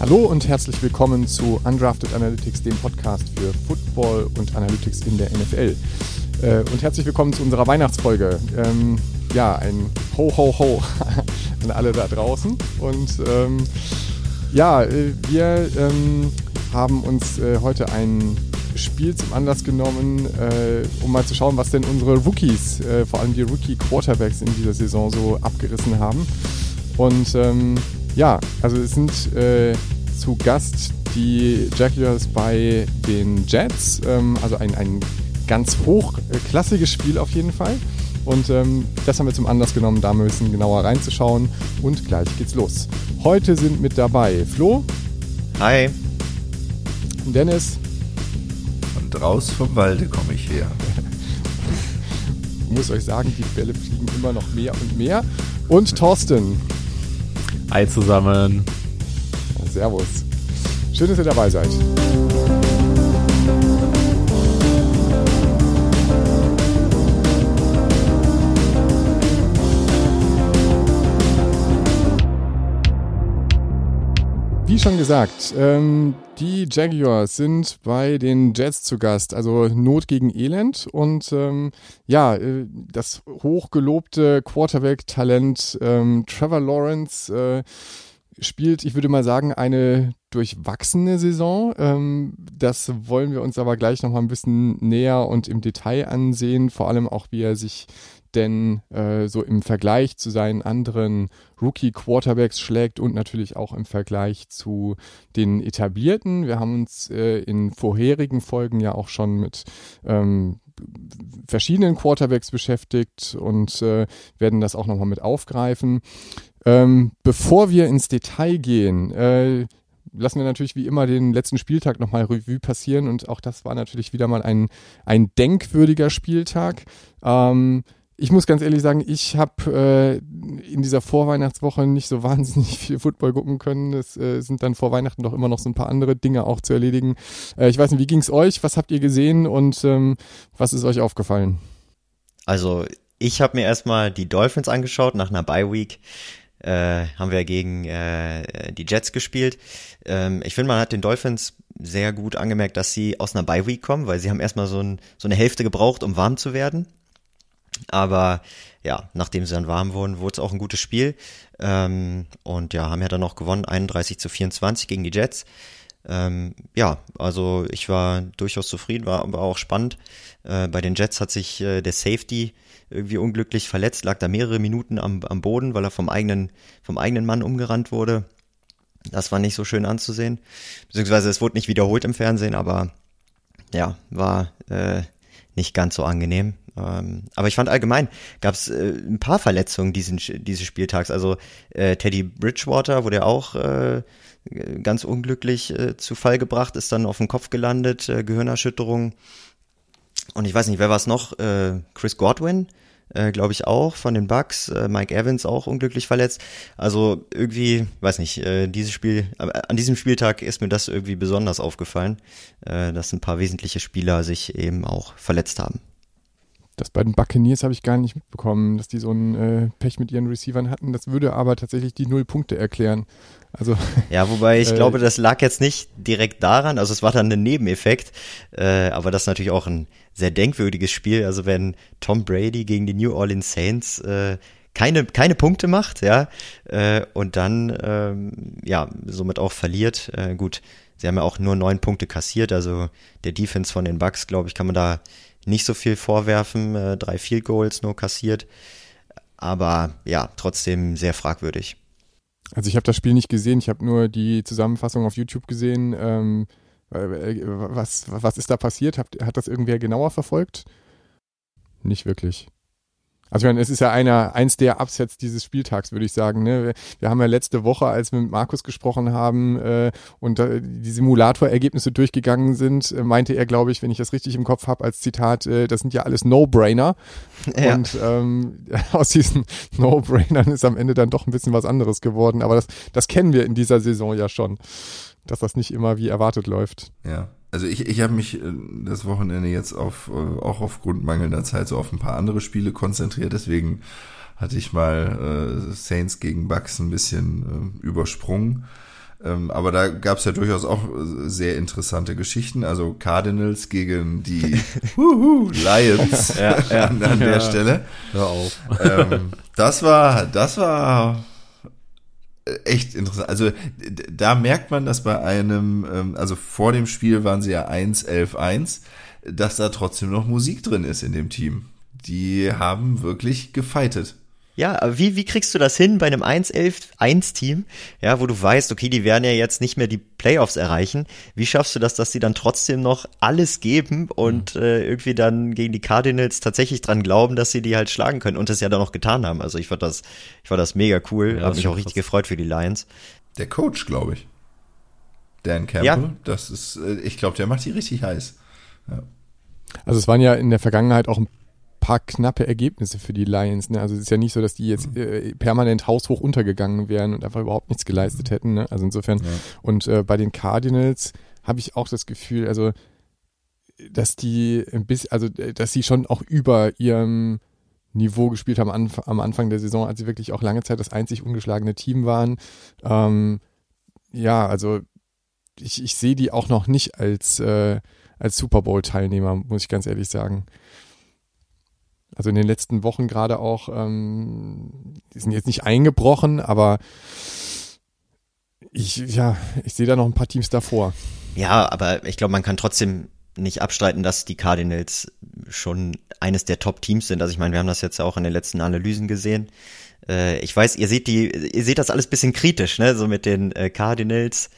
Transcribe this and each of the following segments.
Hallo und herzlich willkommen zu Undrafted Analytics, dem Podcast für Football und Analytics in der NFL. Äh, und herzlich willkommen zu unserer Weihnachtsfolge. Ähm, ja, ein Ho, Ho, Ho an alle da draußen. Und ähm, ja, äh, wir ähm, haben uns äh, heute ein Spiel zum Anlass genommen, um mal zu schauen, was denn unsere Rookies, vor allem die Rookie-Quarterbacks in dieser Saison so abgerissen haben. Und ja, also es sind äh, zu Gast die Jaguars bei den Jets, ähm, also ein, ein ganz hochklassiges Spiel auf jeden Fall. Und ähm, das haben wir zum Anlass genommen, da mal ein bisschen genauer reinzuschauen. Und gleich geht's los. Heute sind mit dabei Flo. Hi. Dennis. Und raus vom Walde komme ich her. ich muss euch sagen, die Bälle fliegen immer noch mehr und mehr. Und Thorsten. Hi zusammen. Servus. Schön, dass ihr dabei seid. Schon gesagt, ähm, die Jaguars sind bei den Jets zu Gast, also Not gegen Elend. Und ähm, ja, äh, das hochgelobte Quarterback-Talent ähm, Trevor Lawrence äh, spielt, ich würde mal sagen, eine durchwachsene Saison. Ähm, das wollen wir uns aber gleich nochmal ein bisschen näher und im Detail ansehen, vor allem auch, wie er sich denn äh, so im Vergleich zu seinen anderen Rookie-Quarterbacks schlägt und natürlich auch im Vergleich zu den etablierten. Wir haben uns äh, in vorherigen Folgen ja auch schon mit ähm, verschiedenen Quarterbacks beschäftigt und äh, werden das auch nochmal mit aufgreifen. Ähm, bevor wir ins Detail gehen, äh, lassen wir natürlich wie immer den letzten Spieltag nochmal Revue passieren und auch das war natürlich wieder mal ein, ein denkwürdiger Spieltag. Ähm, ich muss ganz ehrlich sagen, ich habe äh, in dieser Vorweihnachtswoche nicht so wahnsinnig viel Football gucken können. Es äh, sind dann vor Weihnachten doch immer noch so ein paar andere Dinge auch zu erledigen. Äh, ich weiß nicht, wie ging es euch? Was habt ihr gesehen und ähm, was ist euch aufgefallen? Also ich habe mir erstmal die Dolphins angeschaut nach einer Bye Week. Äh, haben wir gegen äh, die Jets gespielt. Ähm, ich finde, man hat den Dolphins sehr gut angemerkt, dass sie aus einer Bye Week kommen, weil sie haben erstmal so, ein, so eine Hälfte gebraucht, um warm zu werden. Aber ja, nachdem sie dann warm wurden, wurde es auch ein gutes Spiel. Ähm, und ja, haben ja dann noch gewonnen, 31 zu 24 gegen die Jets. Ähm, ja, also ich war durchaus zufrieden, war aber auch spannend. Äh, bei den Jets hat sich äh, der Safety irgendwie unglücklich verletzt, lag da mehrere Minuten am, am Boden, weil er vom eigenen, vom eigenen Mann umgerannt wurde. Das war nicht so schön anzusehen. Beziehungsweise es wurde nicht wiederholt im Fernsehen, aber ja, war äh, nicht ganz so angenehm. Ähm, aber ich fand allgemein, gab es äh, ein paar Verletzungen diesen, dieses Spieltags. Also äh, Teddy Bridgewater wurde ja auch äh, ganz unglücklich äh, zu Fall gebracht, ist dann auf den Kopf gelandet, äh, Gehirnerschütterung. Und ich weiß nicht, wer war es noch? Äh, Chris Godwin, glaube ich auch, von den Bucks. Mike Evans auch unglücklich verletzt. Also irgendwie, weiß nicht, dieses Spiel, an diesem Spieltag ist mir das irgendwie besonders aufgefallen, dass ein paar wesentliche Spieler sich eben auch verletzt haben. Das bei den Buccaneers habe ich gar nicht mitbekommen, dass die so ein äh, Pech mit ihren Receivern hatten. Das würde aber tatsächlich die Null Punkte erklären. Also ja, wobei ich äh, glaube, das lag jetzt nicht direkt daran. Also es war dann ein Nebeneffekt, äh, aber das ist natürlich auch ein sehr denkwürdiges Spiel. Also wenn Tom Brady gegen die New Orleans Saints äh, keine, keine Punkte macht, ja, äh, und dann ähm, ja somit auch verliert. Äh, gut, sie haben ja auch nur neun Punkte kassiert, also der Defense von den Bucks, glaube ich, kann man da nicht so viel vorwerfen, äh, drei Field Goals nur kassiert, aber ja, trotzdem sehr fragwürdig. Also ich habe das Spiel nicht gesehen, ich habe nur die Zusammenfassung auf YouTube gesehen. Ähm, äh, was, was ist da passiert? Hat, hat das irgendwer genauer verfolgt? Nicht wirklich. Also ich meine, es ist ja einer, eins der Upsets dieses Spieltags, würde ich sagen. Ne? Wir haben ja letzte Woche, als wir mit Markus gesprochen haben äh, und äh, die Simulatorergebnisse durchgegangen sind, äh, meinte er, glaube ich, wenn ich das richtig im Kopf habe, als Zitat, äh, das sind ja alles No-Brainer. Ja. Und ähm, aus diesen No-Brainern ist am Ende dann doch ein bisschen was anderes geworden. Aber das, das kennen wir in dieser Saison ja schon, dass das nicht immer wie erwartet läuft. Ja. Also ich, ich habe mich äh, das Wochenende jetzt auf, äh, auch aufgrund mangelnder Zeit so auf ein paar andere Spiele konzentriert. Deswegen hatte ich mal äh, Saints gegen Bucks ein bisschen äh, übersprungen. Ähm, aber da gab es ja durchaus auch sehr interessante Geschichten. Also Cardinals gegen die Lions Ja, ja. an, an der Ja. Stelle. Hör auf. Ähm, das war, das war echt interessant. Also da merkt man, dass bei einem, ähm, also vor dem Spiel waren sie ja 1, 11, 1, dass da trotzdem noch Musik drin ist in dem Team. Die haben wirklich gefightet. Ja, aber wie, wie kriegst du das hin bei einem 1-11-1-Team, ja, wo du weißt, okay, die werden ja jetzt nicht mehr die Playoffs erreichen. Wie schaffst du das, dass sie dann trotzdem noch alles geben und äh, irgendwie dann gegen die Cardinals tatsächlich dran glauben, dass sie die halt schlagen können und das ja dann noch getan haben. Also ich fand das, ich fand das mega cool, Ja, habe mich auch richtig gefreut für die Lions. Der Coach, glaube ich. Dan Campbell, Ja. das ist, äh, ich glaube, der macht die richtig heiß. Also es waren ja in der Vergangenheit auch ein paar knappe Ergebnisse für die Lions. Ne? Also es ist ja nicht so, dass die jetzt äh, permanent haushoch untergegangen wären und einfach überhaupt nichts geleistet hätten. Ne? Also insofern. Ja. Und äh, bei den Cardinals habe ich auch das Gefühl, also dass die ein bisschen, also äh, dass sie schon auch über ihrem Niveau gespielt haben am, am Anfang der Saison, als sie wirklich auch lange Zeit das einzig ungeschlagene Team waren. Ähm, ja, also ich, ich sehe die auch noch nicht als, äh, als Super Bowl-Teilnehmer, muss ich ganz ehrlich sagen. Also in den letzten Wochen gerade auch, ähm, die sind jetzt nicht eingebrochen, aber ich, ja, ich sehe da noch ein paar Teams davor. Ja, aber ich glaube, man kann trotzdem nicht abstreiten, dass die Cardinals schon eines der Top-Teams sind. Also ich meine, wir haben das jetzt ja auch in den letzten Analysen gesehen. Äh, ich weiß, ihr seht die, ihr seht das alles bisschen kritisch, ne, so mit den äh, Cardinals.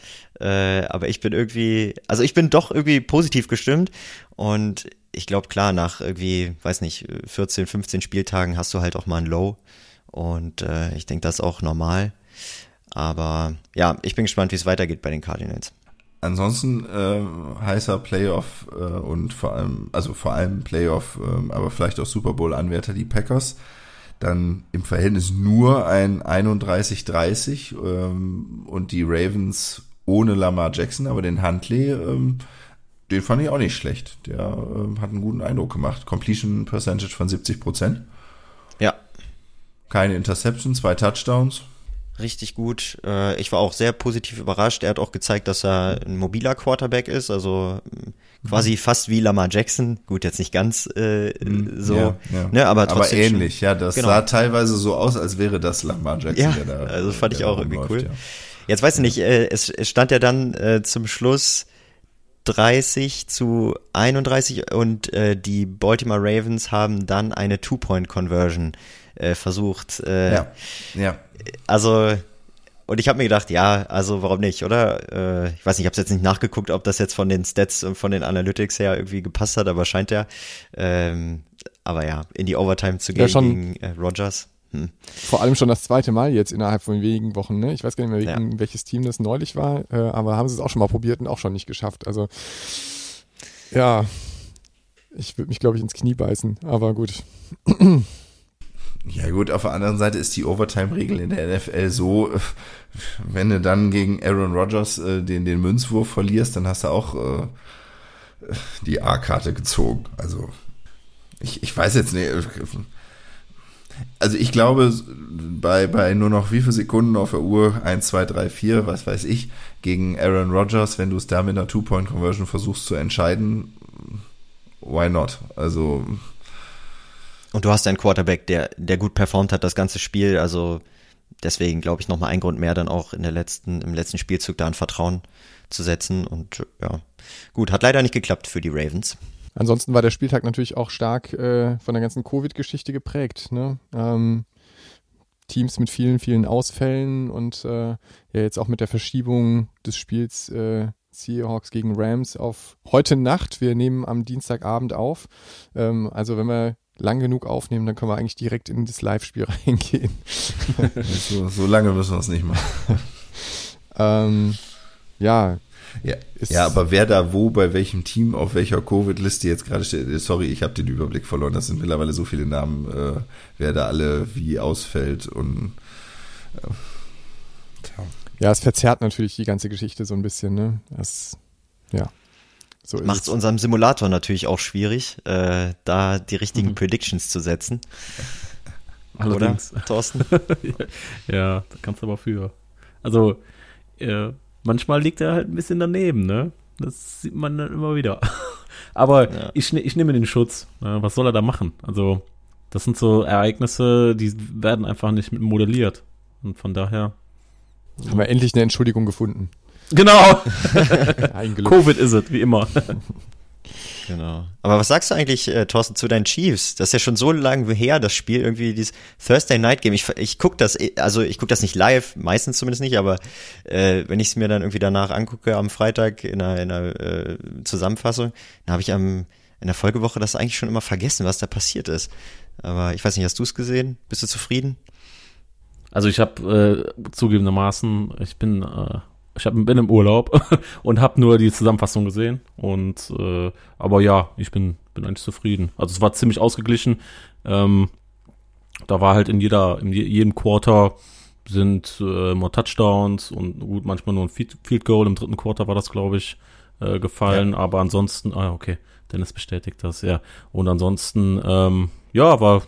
Äh, aber ich bin irgendwie, also ich bin doch irgendwie positiv gestimmt und ich glaube klar, nach irgendwie, weiß nicht, 14, 15 Spieltagen hast du halt auch mal ein Low und äh, ich denke, das ist auch normal. Aber ja, ich bin gespannt, wie es weitergeht bei den Cardinals. Ansonsten äh, heißer Playoff äh, und vor allem, also vor allem Playoff, ähm, aber vielleicht auch Super Bowl-Anwärter, die Packers. Dann im Verhältnis nur ein 31-30 ähm, und die Ravens ohne Lamar Jackson, aber den Huntley, ähm, den fand ich auch nicht schlecht. Der ähm, hat einen guten Eindruck gemacht. Completion Percentage von 70 Prozent. Ja, Keine Interception, zwei Touchdowns. richtig gut. Äh, ich war auch sehr positiv überrascht. Er hat auch gezeigt, dass er ein mobiler Quarterback ist, also mh, quasi fast wie Lamar Jackson. Gut, jetzt nicht ganz äh, so, Mhm. Ja, ja. ne, aber trotzdem schon- ähnlich, ja. Das Genau. sah teilweise so aus, als wäre das Lamar Jackson, Ja, der da. also fand ich auch irgendwie rumläuft, cool. ja. Jetzt weiß ich nicht, äh, es, es stand ja dann äh, zum Schluss 30 zu 31 und äh, die Baltimore Ravens haben dann eine Two-Point-Conversion äh, versucht. Äh, Ja, ja. Also, und ich habe mir gedacht, ja, also warum nicht, oder? Äh, ich weiß nicht, ich habe jetzt nicht nachgeguckt, ob das jetzt von den Stats und von den Analytics her irgendwie gepasst hat, aber scheint ja. Ähm, aber ja, in die Overtime zu Ja, gehen schon. gegen äh, Rogers. Hm. Vor allem schon das zweite Mal jetzt innerhalb von wenigen Wochen. Ne? Ich weiß gar nicht mehr, Ja. gegen welches Team das neulich war, äh, aber haben sie es auch schon mal probiert und auch schon nicht geschafft. Also ja, ich würde mich, glaube ich, ins Knie beißen, aber gut. Ja gut, auf der anderen Seite ist die Overtime-Regel in der NFL so, äh, wenn du dann gegen Aaron Rodgers äh, den, den Münzwurf verlierst, dann hast du auch äh, die A-Karte gezogen. Also ich, ich weiß jetzt nicht. Also ich glaube, bei, bei nur noch wie viele Sekunden auf der Uhr, 1, 2, 3, 4, was weiß ich, gegen Aaron Rodgers, wenn du es da mit einer Two-Point-Conversion versuchst zu entscheiden, why not? Also Und du hast einen Quarterback, der, der gut performt hat das ganze Spiel, also deswegen glaube ich nochmal ein Grund mehr dann auch in der letzten, im letzten Spielzug da ein Vertrauen zu setzen und ja, gut, hat leider nicht geklappt für die Ravens. Ansonsten war der Spieltag natürlich auch stark äh, von der ganzen Covid-Geschichte geprägt. Ne? Ähm, Teams mit vielen, vielen Ausfällen und äh, ja jetzt auch mit der Verschiebung des Spiels äh, Seahawks gegen Rams auf heute Nacht. Wir nehmen am Dienstagabend auf. Ähm, also wenn wir lang genug aufnehmen, dann können wir eigentlich direkt in das Live-Spiel reingehen. so, so lange müssen wir es nicht machen. Ähm, ja, Ja, ja, aber wer da wo, bei welchem Team, auf welcher Covid-Liste jetzt gerade steht, sorry, ich habe den Überblick verloren. Das sind mittlerweile so viele Namen, äh, wer da alle wie ausfällt und äh, tja. ja, es verzerrt natürlich die ganze Geschichte so ein bisschen. Ne? Das, ja, so ist Macht es es. unserem Simulator natürlich auch schwierig, äh, da die richtigen Mhm. Predictions zu setzen, Allerdings. oder, Thorsten? ja, da kannst du aber für. Also, äh, manchmal liegt er halt ein bisschen daneben, ne? Das sieht man dann immer wieder. Aber ja. ich, ich nehme den Schutz. Was soll er da machen? Also, das sind so Ereignisse, die werden einfach nicht modelliert. Und von daher. Haben wir endlich eine Entschuldigung gefunden. Genau. Covid ist es, wie immer. Genau. Aber was sagst du eigentlich, äh, Thorsten, zu deinen Chiefs? Das ist ja schon so lange her, das Spiel, irgendwie dieses Thursday Night Game. Ich, ich guck das, also ich guck das nicht live, meistens zumindest nicht, aber äh, wenn ich es mir dann irgendwie danach angucke am Freitag in einer, in einer äh, Zusammenfassung, dann habe ich am in der Folgewoche das eigentlich schon immer vergessen, was da passiert ist. Aber ich weiß nicht, hast du es gesehen? Bist du zufrieden? Also ich habe äh, zugegebenermaßen, ich bin äh, ich hab, bin im Urlaub und habe nur die Zusammenfassung gesehen. Und äh, aber ja, ich bin, bin eigentlich zufrieden. Also es war ziemlich ausgeglichen. Ähm, da war halt in jeder, in jedem Quarter sind äh, mal Touchdowns und gut, manchmal nur ein Field Goal. Im dritten Quarter war das, glaube ich, äh, gefallen. Ja. Aber ansonsten, ah, okay, Dennis bestätigt das, ja. Und ansonsten, ähm, ja, war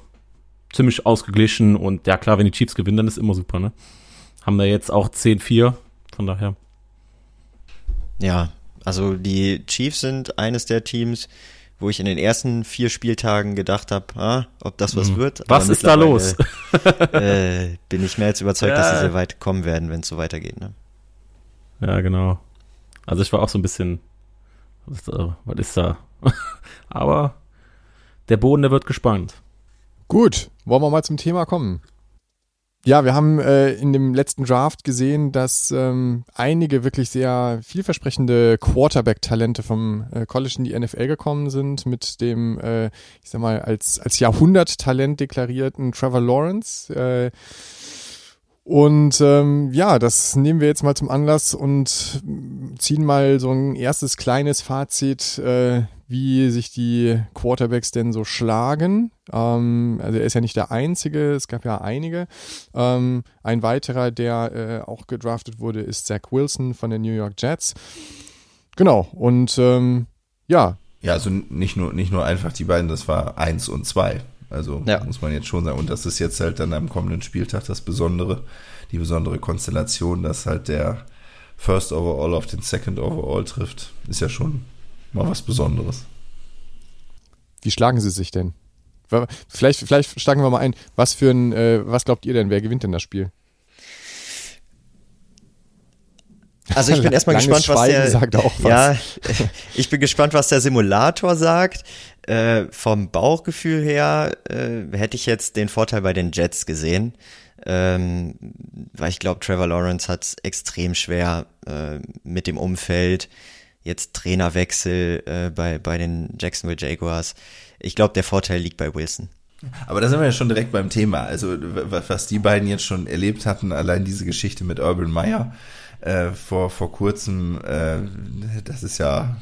ziemlich ausgeglichen und ja klar, wenn die Chiefs gewinnen, dann ist immer super, ne? Haben da jetzt auch 10-4 von daher. Ja, also die Chiefs sind eines der Teams, wo ich in den ersten vier Spieltagen gedacht habe, ah, ob das was mhm. wird. Was ist da los? äh, bin ich mehr als überzeugt, ja. dass sie sehr weit kommen werden, wenn es so weitergeht. Ne? Ja, genau. Also ich war auch so ein bisschen, was, äh, was ist da? Aber der Boden, der wird gespannt. Gut, wollen wir mal zum Thema kommen. Ja, wir haben äh, in dem letzten Draft gesehen, dass ähm, einige wirklich sehr vielversprechende Quarterback-Talente vom äh, College in die NFL gekommen sind, mit dem, äh, ich sag mal, als, als Jahrhundert-Talent deklarierten Trevor Lawrence. Äh, und ähm, ja, das nehmen wir jetzt mal zum Anlass und ziehen mal so ein erstes kleines Fazit, äh, wie sich die Quarterbacks denn so schlagen. Ähm, also er ist ja nicht der Einzige, es gab ja einige. Ähm, ein weiterer, der äh, auch gedraftet wurde, ist Zach Wilson von den New York Jets. Genau, und ähm, ja. Ja, also nicht nur, nicht nur einfach die beiden, das war eins und zwei. Also ja. muss man jetzt schon sagen. Und das ist jetzt halt dann am kommenden Spieltag das Besondere, die besondere Konstellation, dass halt der First Overall auf den Second Overall trifft, ist ja schon mal was Besonderes. Wie schlagen sie sich denn? Vielleicht, vielleicht steigen wir mal ein. Was für ein, äh, was glaubt ihr denn? Wer gewinnt denn das Spiel? Also ich bin erstmal gespannt, was der sagt auch was. Ja, ich bin gespannt, was der Simulator sagt. Äh, vom Bauchgefühl her äh, hätte ich jetzt den Vorteil bei den Jets gesehen, ähm, weil ich glaube, Trevor Lawrence hat es extrem schwer äh, mit dem Umfeld jetzt Trainerwechsel äh, bei, bei den Jacksonville Jaguars. Ich glaube, der Vorteil liegt bei Wilson. Aber da sind wir ja schon direkt beim Thema. Also was die beiden jetzt schon erlebt hatten, allein diese Geschichte mit Urban Meyer äh, vor, vor kurzem, äh, das ist ja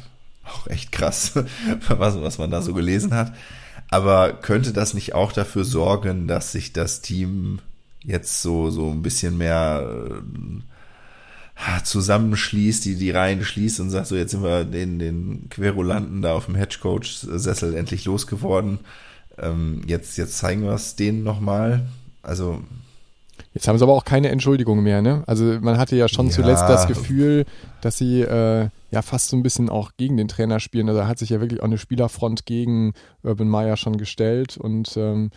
auch echt krass, was, was man da so gelesen hat. Aber könnte das nicht auch dafür sorgen, dass sich das Team jetzt so, so ein bisschen mehr äh, zusammenschließt, die die Reihen schließt und sagt, so jetzt sind wir den, den Querulanten da auf dem Hedgecoach-Sessel endlich losgeworden. Ähm, jetzt, jetzt zeigen wir es denen nochmal. Also. Jetzt haben sie aber auch keine Entschuldigung mehr, ne? Also man hatte ja schon ja. zuletzt das Gefühl, dass sie äh, ja fast so ein bisschen auch gegen den Trainer spielen. Also da hat sich ja wirklich auch eine Spielerfront gegen Urban Meyer schon gestellt und ähm,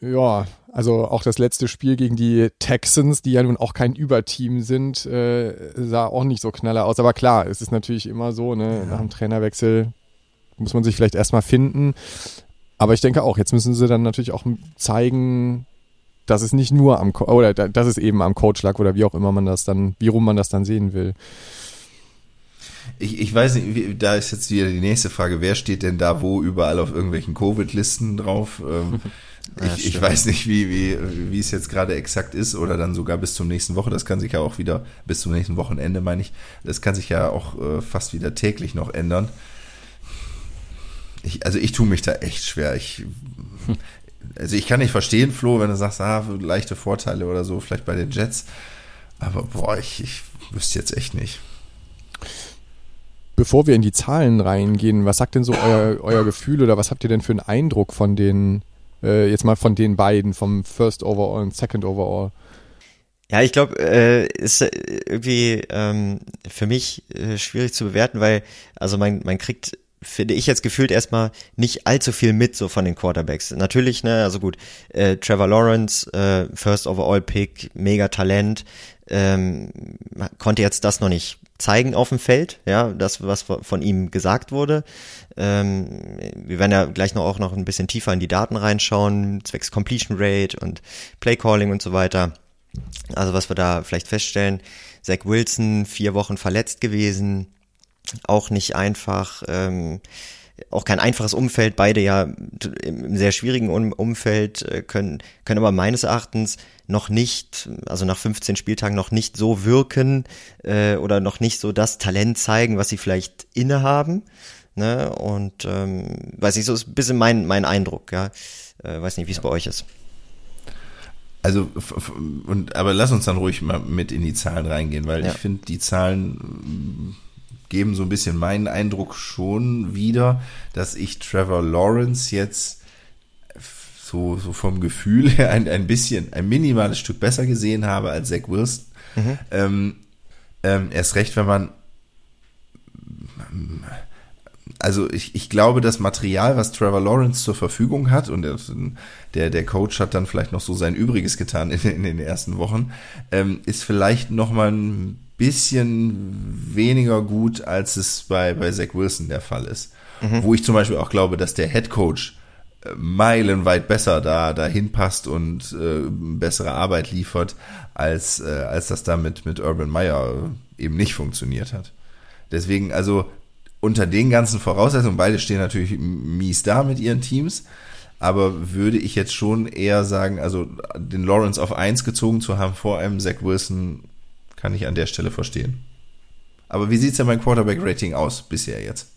ja, also auch das letzte Spiel gegen die Texans, die ja nun auch kein Überteam sind, äh, sah auch nicht so knaller aus. Aber klar, es ist natürlich immer so, ne, ja. nach dem Trainerwechsel muss man sich vielleicht erstmal finden. Aber ich denke auch, jetzt müssen sie dann natürlich auch zeigen, dass es nicht nur am, Co oder dass es eben am Coach lag oder wie auch immer man das dann, wie rum man das dann sehen will. Ich, ich weiß nicht, wie, da ist jetzt wieder die nächste Frage, wer steht denn da wo überall auf irgendwelchen Covid-Listen drauf? Ähm, Ja, ich, ich weiß nicht, wie, wie, wie es jetzt gerade exakt ist oder dann sogar bis zum nächsten Woche. Das kann sich ja auch wieder, bis zum nächsten Wochenende meine ich, das kann sich ja auch äh, fast wieder täglich noch ändern. Ich, also ich tue mich da echt schwer. Ich, also ich kann nicht verstehen, Flo, wenn du sagst, ah, leichte Vorteile oder so, vielleicht bei den Jets. Aber boah, ich, ich wüsste jetzt echt nicht. Bevor wir in die Zahlen reingehen, was sagt denn so euer, euer Gefühl oder was habt ihr denn für einen Eindruck von den äh, jetzt mal von den beiden, vom First Overall und Second Overall. Ja, ich glaube, äh, ist äh, irgendwie ähm, für mich äh, schwierig zu bewerten, weil also man, man kriegt finde ich jetzt gefühlt erstmal nicht allzu viel mit so von den Quarterbacks. Natürlich, ne, also gut, äh, Trevor Lawrence, äh, First Overall Pick, mega Talent, ähm, konnte jetzt das noch nicht zeigen auf dem Feld, ja, das, was von ihm gesagt wurde. Ähm, wir werden ja gleich noch auch noch ein bisschen tiefer in die Daten reinschauen, zwecks Completion Rate und Play Calling und so weiter. Also was wir da vielleicht feststellen, Zach Wilson vier Wochen verletzt gewesen, auch nicht einfach, ähm, auch kein einfaches Umfeld, beide ja im sehr schwierigen Umfeld äh, können, können aber meines Erachtens noch nicht, also nach 15 Spieltagen noch nicht so wirken äh, oder noch nicht so das Talent zeigen, was sie vielleicht innehaben. Ne? Und ähm, weiß ich, so ist ein bisschen mein, mein Eindruck, ja. Äh, weiß nicht, wie es bei euch ist. Also, und, aber lass uns dann ruhig mal mit in die Zahlen reingehen, weil ja. ich finde, die Zahlen geben so ein bisschen meinen Eindruck schon wieder, dass ich Trevor Lawrence jetzt so, so vom Gefühl her ein, ein bisschen, ein minimales Stück besser gesehen habe als Zach Wilson. Mhm. Ähm, ähm, erst recht, wenn man also ich, ich glaube, das Material, was Trevor Lawrence zur Verfügung hat, und der, der Coach hat dann vielleicht noch so sein Übriges getan in, in den ersten Wochen, ähm, ist vielleicht noch mal ein bisschen weniger gut, als es bei, bei Zach Wilson der Fall ist. Mhm. Wo ich zum Beispiel auch glaube, dass der Head Coach äh, meilenweit besser da dahin passt und äh, bessere Arbeit liefert, als, äh, als das da mit, Urban Meyer eben nicht funktioniert hat. Deswegen, also unter den ganzen Voraussetzungen, beide stehen natürlich mies da mit ihren Teams, aber würde ich jetzt schon eher sagen, also den Lawrence auf eins gezogen zu haben vor einem Zach Wilson, kann ich an der Stelle verstehen. Aber wie sieht's denn beim Quarterback-Rating aus bisher jetzt?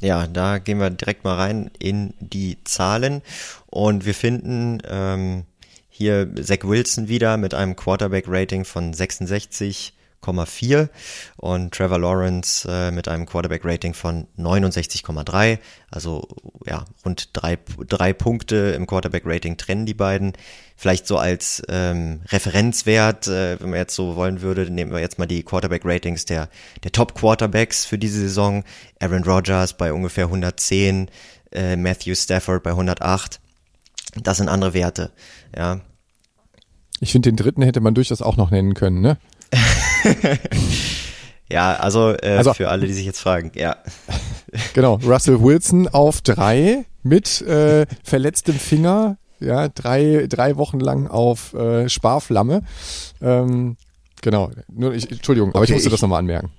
Ja, da gehen wir direkt mal rein in die Zahlen und wir finden ähm, hier Zach Wilson wieder mit einem Quarterback-Rating von 66 69,4 und Trevor Lawrence äh, mit einem Quarterback-Rating von 69,3. Also ja, rund drei, drei Punkte im Quarterback-Rating trennen die beiden. Vielleicht so als ähm, Referenzwert, äh, wenn man jetzt so wollen würde, nehmen wir jetzt mal die Quarterback-Ratings der, der Top-Quarterbacks für diese Saison. Aaron Rodgers bei ungefähr 110, äh, Matthew Stafford bei 108. Das sind andere Werte, ja. Ich finde, den dritten hätte man durchaus auch noch nennen können, ne? ja, also, äh, also für alle, die sich jetzt fragen, ja. Genau, Russell Wilson auf drei mit äh, verletztem Finger, ja, drei, drei Wochen lang auf äh, Sparflamme. Ähm, genau, nur ich, Entschuldigung, okay, aber ich musste ich, das nochmal anmerken.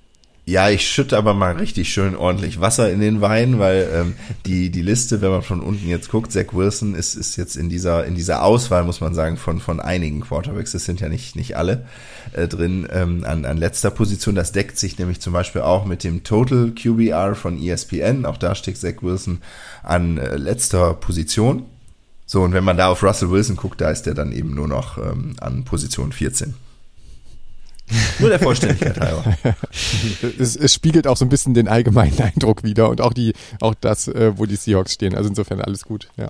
Ja, ich schütte aber mal richtig schön ordentlich Wasser in den Wein, weil ähm, die die Liste, wenn man von unten jetzt guckt, Zach Wilson ist ist jetzt in dieser in dieser Auswahl muss man sagen von von einigen Quarterbacks, das sind ja nicht nicht alle äh, drin ähm, an an letzter Position. Das deckt sich nämlich zum Beispiel auch mit dem Total QBR von ESPN. Auch da steht Zach Wilson an äh, letzter Position. So und wenn man da auf Russell Wilson guckt, da ist der dann eben nur noch ähm, an Position 14. Nur der Vollständigkeit halber. es, es, spiegelt auch so ein bisschen den allgemeinen Eindruck wieder und auch die, auch das, äh, wo die Seahawks stehen. Also insofern alles gut, ja.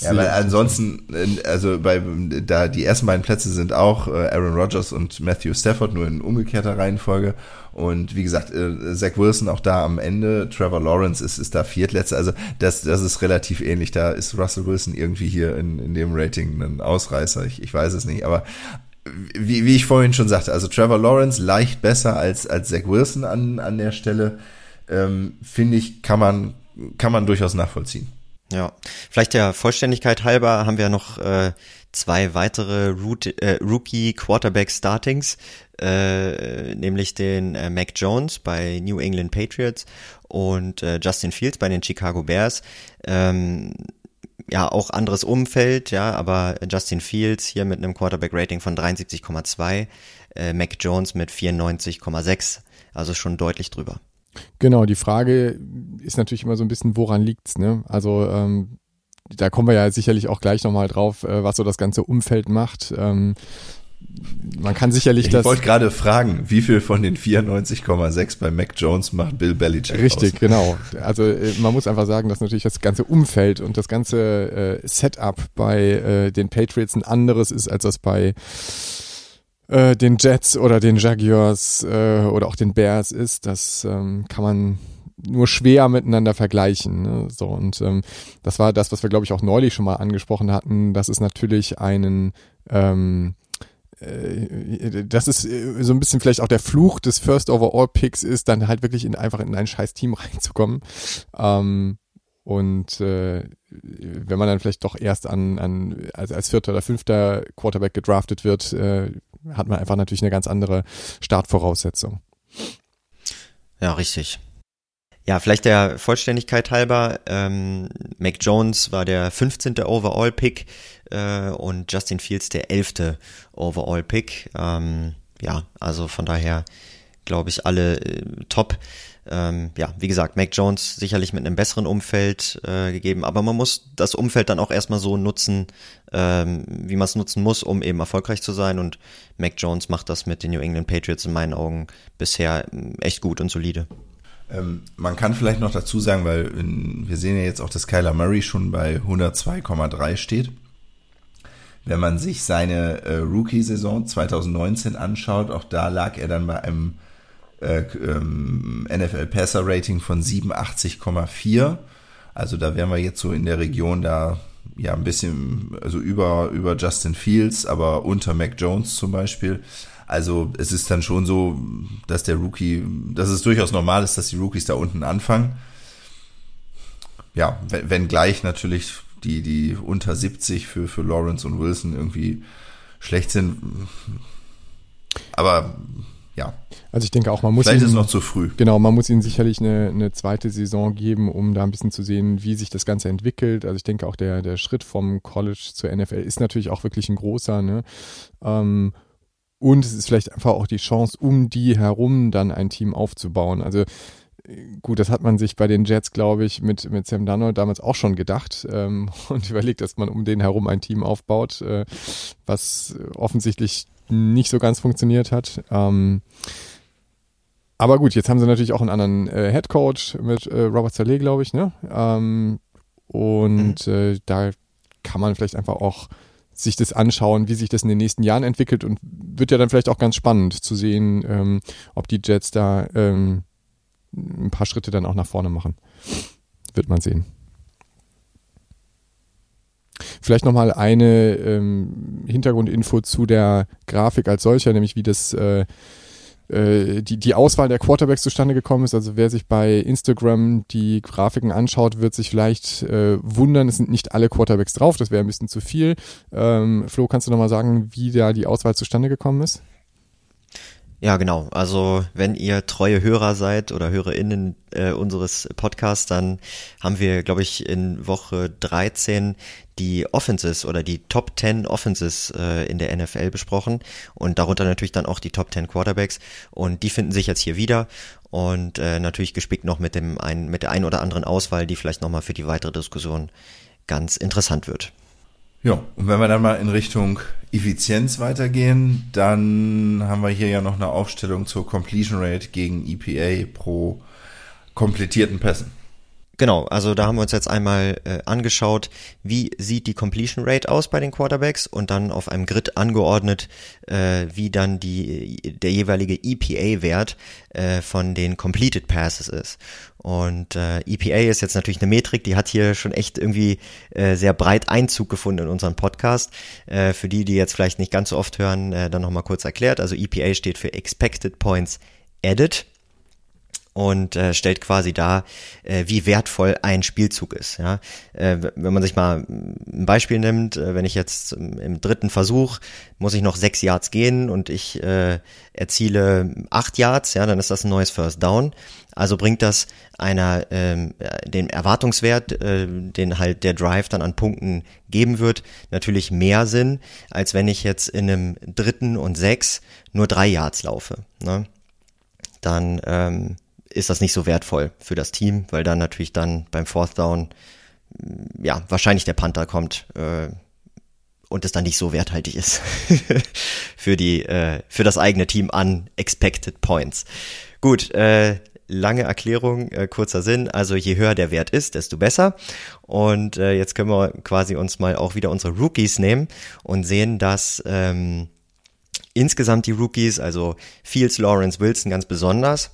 ja, weil ansonsten, also bei, da die ersten beiden Plätze sind auch äh, Aaron Rodgers und Matthew Stafford, nur in umgekehrter Reihenfolge. Und wie gesagt, äh, Zach Wilson auch da am Ende, Trevor Lawrence ist, ist da Viertletzter. Also das, das ist relativ ähnlich. Da ist Russell Wilson irgendwie hier in, in dem Rating ein Ausreißer. Ich, ich weiß es nicht. Aber wie, wie ich vorhin schon sagte, also Trevor Lawrence leicht besser als, als Zach Wilson an, an der Stelle, ähm, finde ich, kann man, kann man durchaus nachvollziehen. Ja, vielleicht der Vollständigkeit halber haben wir noch äh, zwei weitere Root, äh, Rookie Quarterback Startings, äh, nämlich den äh, Mac Jones bei New England Patriots und äh, Justin Fields bei den Chicago Bears. Ähm, ja, auch anderes Umfeld, ja, aber Justin Fields hier mit einem Quarterback-Rating von 73,2, äh, Mac Jones mit 94,6, also schon deutlich drüber. Genau, die Frage ist natürlich immer so ein bisschen, woran liegt's, ne? Also ähm, da kommen wir ja sicherlich auch gleich nochmal drauf, äh, was so das ganze Umfeld macht. Ähm, man kann sicherlich ich das. Ich wollte gerade fragen, wie viel von den 94,6 bei Mac Jones macht Bill Belichick Richtig, aus? genau. Also äh, man muss einfach sagen, dass natürlich das ganze Umfeld und das ganze äh, Setup bei äh, den Patriots ein anderes ist, als das bei äh, den Jets oder den Jaguars äh, oder auch den Bears ist, das ähm, kann man nur schwer miteinander vergleichen. Ne? So und ähm, das war das, was wir glaube ich auch neulich schon mal angesprochen hatten, dass es natürlich einen ähm, äh, das ist äh, so ein bisschen vielleicht auch der Fluch des First Overall Picks ist, dann halt wirklich in, einfach in ein scheiß Team reinzukommen. Ähm, und äh, wenn man dann vielleicht doch erst an, an als, als vierter oder fünfter Quarterback gedraftet wird, äh, hat man einfach natürlich eine ganz andere Startvoraussetzung. Ja, richtig. Ja, vielleicht der Vollständigkeit halber, ähm, Mac Jones war der 15. Overall-Pick äh, und Justin Fields der 11. Overall-Pick. Ähm, ja, also von daher glaube ich alle äh, top. Ähm, ja, wie gesagt, Mac Jones sicherlich mit einem besseren Umfeld äh, gegeben, aber man muss das Umfeld dann auch erstmal so nutzen, ähm, wie man es nutzen muss, um eben erfolgreich zu sein. Und Mac Jones macht das mit den New England Patriots in meinen Augen bisher ähm, echt gut und solide. Ähm, man kann vielleicht noch dazu sagen, weil in, wir sehen ja jetzt auch, dass Kyler Murray schon bei 102,3 steht. Wenn man sich seine äh, Rookie-Saison 2019 anschaut, auch da lag er dann bei einem äh, ähm, NFL Passer Rating von 87,4. Also da wären wir jetzt so in der Region da ja ein bisschen also über über Justin Fields, aber unter Mac Jones zum Beispiel. Also es ist dann schon so, dass der Rookie, dass es durchaus normal ist, dass die Rookies da unten anfangen. Ja, wenn, wenn gleich natürlich die, die unter 70 für, für Lawrence und Wilson irgendwie schlecht sind. Aber ja. Also ich denke auch, man muss Vielleicht ihn, ist es noch zu früh. Genau, man muss ihnen sicherlich eine, eine zweite Saison geben, um da ein bisschen zu sehen, wie sich das Ganze entwickelt. Also ich denke auch der, der Schritt vom College zur NFL ist natürlich auch wirklich ein großer. Ne? Ähm, und es ist vielleicht einfach auch die Chance, um die herum dann ein Team aufzubauen. Also gut, das hat man sich bei den Jets, glaube ich, mit, mit Sam Darnold damals auch schon gedacht ähm, und überlegt, dass man um den herum ein Team aufbaut, äh, was offensichtlich nicht so ganz funktioniert hat. Ähm, aber gut, jetzt haben sie natürlich auch einen anderen äh, Head Coach mit äh, Robert Saleh, glaube ich, ne? Ähm, und mhm. äh, da kann man vielleicht einfach auch sich das anschauen, wie sich das in den nächsten Jahren entwickelt und wird ja dann vielleicht auch ganz spannend zu sehen, ähm, ob die Jets da ähm, ein paar Schritte dann auch nach vorne machen. Wird man sehen. Vielleicht nochmal eine ähm, Hintergrundinfo zu der Grafik als solcher, nämlich wie das äh, äh, die, die Auswahl der Quarterbacks zustande gekommen ist. Also wer sich bei Instagram die Grafiken anschaut, wird sich vielleicht äh, wundern, es sind nicht alle Quarterbacks drauf, das wäre ein bisschen zu viel. Ähm, Flo, kannst du nochmal sagen, wie da die Auswahl zustande gekommen ist? Ja, genau. Also wenn ihr treue Hörer seid oder HörerInnen äh, unseres Podcasts, dann haben wir, glaube ich, in Woche 13 die Offenses oder die Top 10 Offenses äh, in der NFL besprochen und darunter natürlich dann auch die Top 10 Quarterbacks und die finden sich jetzt hier wieder und äh, natürlich gespickt noch mit dem ein, mit der ein oder anderen Auswahl, die vielleicht nochmal für die weitere Diskussion ganz interessant wird. Ja, und wenn wir dann mal in Richtung Effizienz weitergehen, dann haben wir hier ja noch eine Aufstellung zur Completion Rate gegen EPA pro komplettierten Pässen. Genau, also da haben wir uns jetzt einmal äh, angeschaut, wie sieht die Completion Rate aus bei den Quarterbacks und dann auf einem Grid angeordnet, äh, wie dann die, der jeweilige EPA-Wert äh, von den Completed Passes ist. Und äh, EPA ist jetzt natürlich eine Metrik, die hat hier schon echt irgendwie äh, sehr breit Einzug gefunden in unseren Podcast. Äh, für die, die jetzt vielleicht nicht ganz so oft hören, äh, dann nochmal kurz erklärt. Also EPA steht für Expected Points Added und äh, stellt quasi dar, äh, wie wertvoll ein Spielzug ist. Ja? Äh, wenn man sich mal ein Beispiel nimmt, äh, wenn ich jetzt im dritten Versuch muss ich noch sechs Yards gehen und ich äh, erziele acht Yards, ja, dann ist das ein neues First Down. Also bringt das einer ähm, den Erwartungswert, äh, den halt der Drive dann an Punkten geben wird, natürlich mehr Sinn, als wenn ich jetzt in einem dritten und sechs nur drei Yards laufe. Ne? Dann ähm, ist das nicht so wertvoll für das Team, weil dann natürlich dann beim Fourth Down mm, ja wahrscheinlich der Panther kommt äh, und es dann nicht so werthaltig ist für die äh, für das eigene Team an Expected Points. Gut, äh, lange Erklärung, äh, kurzer Sinn. Also je höher der Wert ist, desto besser. Und äh, jetzt können wir quasi uns mal auch wieder unsere Rookies nehmen und sehen, dass ähm, insgesamt die Rookies, also Fields, Lawrence, Wilson ganz besonders,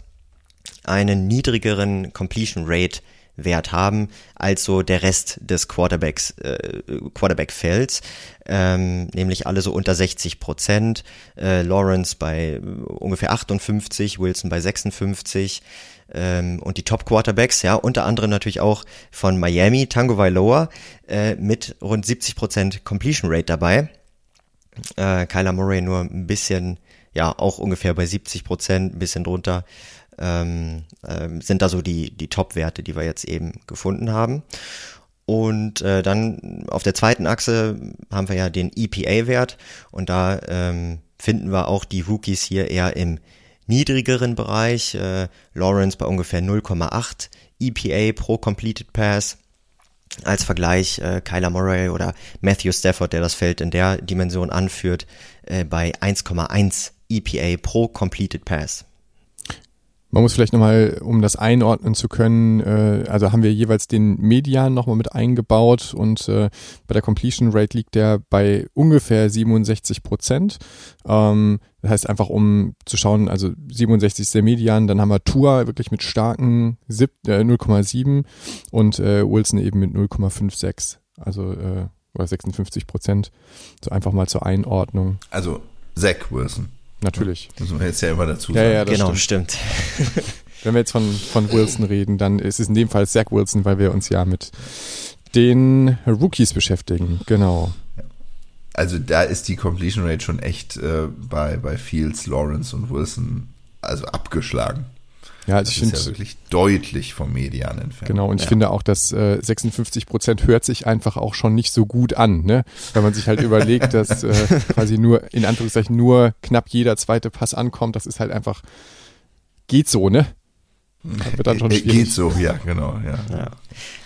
einen niedrigeren Completion Rate Wert haben als so der Rest des Quarterbacks äh, Quarterback-Felds, ähm, nämlich alle so unter 60 Prozent. Äh, Lawrence bei ungefähr 58, Wilson bei 56 ähm, und die Top Quarterbacks, ja, unter anderem natürlich auch von Miami, Tango Vailoa äh, mit rund 70 Prozent Completion Rate dabei. Äh, Kyler Murray nur ein bisschen, ja, auch ungefähr bei 70 Prozent, ein bisschen drunter ähm, ähm, sind da so die, die Top-Werte, die wir jetzt eben gefunden haben. Und äh, dann auf der zweiten Achse haben wir ja den EPA-Wert und da ähm, finden wir auch die Rookies hier eher im niedrigeren Bereich. Äh, Lawrence bei ungefähr 0,8 EPA pro Completed Pass. Als Vergleich äh, Kyler Murray oder Matthew Stafford, der das Feld in der Dimension anführt, äh, bei 1,1 EPA pro Completed Pass. Man muss vielleicht nochmal, um das einordnen zu können, äh, also haben wir jeweils den Median nochmal mit eingebaut und äh, bei der Completion Rate liegt der bei ungefähr 67 Prozent. Ähm, das heißt einfach, um zu schauen, also 67 ist der Median, dann haben wir Tour wirklich mit starken äh, 0,7 und äh, Wilson eben mit 0,56, also äh, oder 56 Prozent. So einfach mal zur Einordnung. Also Zach Wilson. Natürlich. Müssen wir jetzt ja immer dazu Ja, sagen. ja, das genau, stimmt. stimmt. Wenn wir jetzt von, von Wilson reden, dann ist es in dem Fall Zach Wilson, weil wir uns ja mit den Rookies beschäftigen. Genau. Also da ist die Completion Rate schon echt äh, bei, bei Fields, Lawrence und Wilson also abgeschlagen. Ja, also Das ich ist finde, ja wirklich deutlich vom Median entfernt. genau, und ich Ja. finde auch, dass äh, 56 Prozent hört sich einfach auch schon nicht so gut an, ne? Wenn man sich halt überlegt, dass äh, quasi nur, in Anführungszeichen, nur knapp jeder zweite Pass ankommt, das ist halt einfach, geht so, ne? Das wird dann schon Äh, schwierig. Geht so, ja, genau, ja. Ja.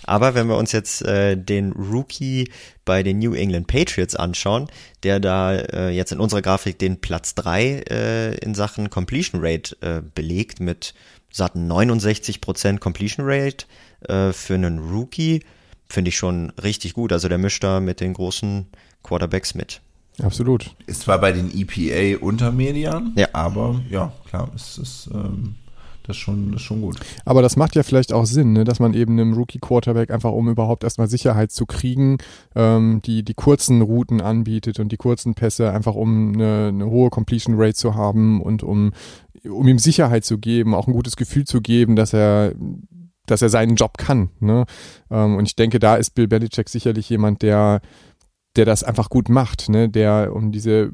Aber wenn wir uns jetzt äh, den Rookie bei den New England Patriots anschauen, der da äh, jetzt in unserer Grafik den Platz drei äh, in Sachen Completion Rate äh, belegt mit satten 69% Completion Rate äh, für einen Rookie, finde ich schon richtig gut. Also der mischt da mit den großen Quarterbacks mit. Absolut. Ist zwar bei den EPA unter Median, Ja. aber ja, klar, ist es ähm, das ist schon, ist schon gut. Aber das macht ja vielleicht auch Sinn, ne? dass man eben einem Rookie-Quarterback einfach, um überhaupt erstmal Sicherheit zu kriegen, ähm, die, die kurzen Routen anbietet und die kurzen Pässe, einfach um eine, eine hohe Completion Rate zu haben und um, um ihm Sicherheit zu geben, auch ein gutes Gefühl zu geben, dass er dass er seinen Job kann. Ne? Ähm, und ich denke, da ist Bill Belichick sicherlich jemand, der der das einfach gut macht, ne? der um diese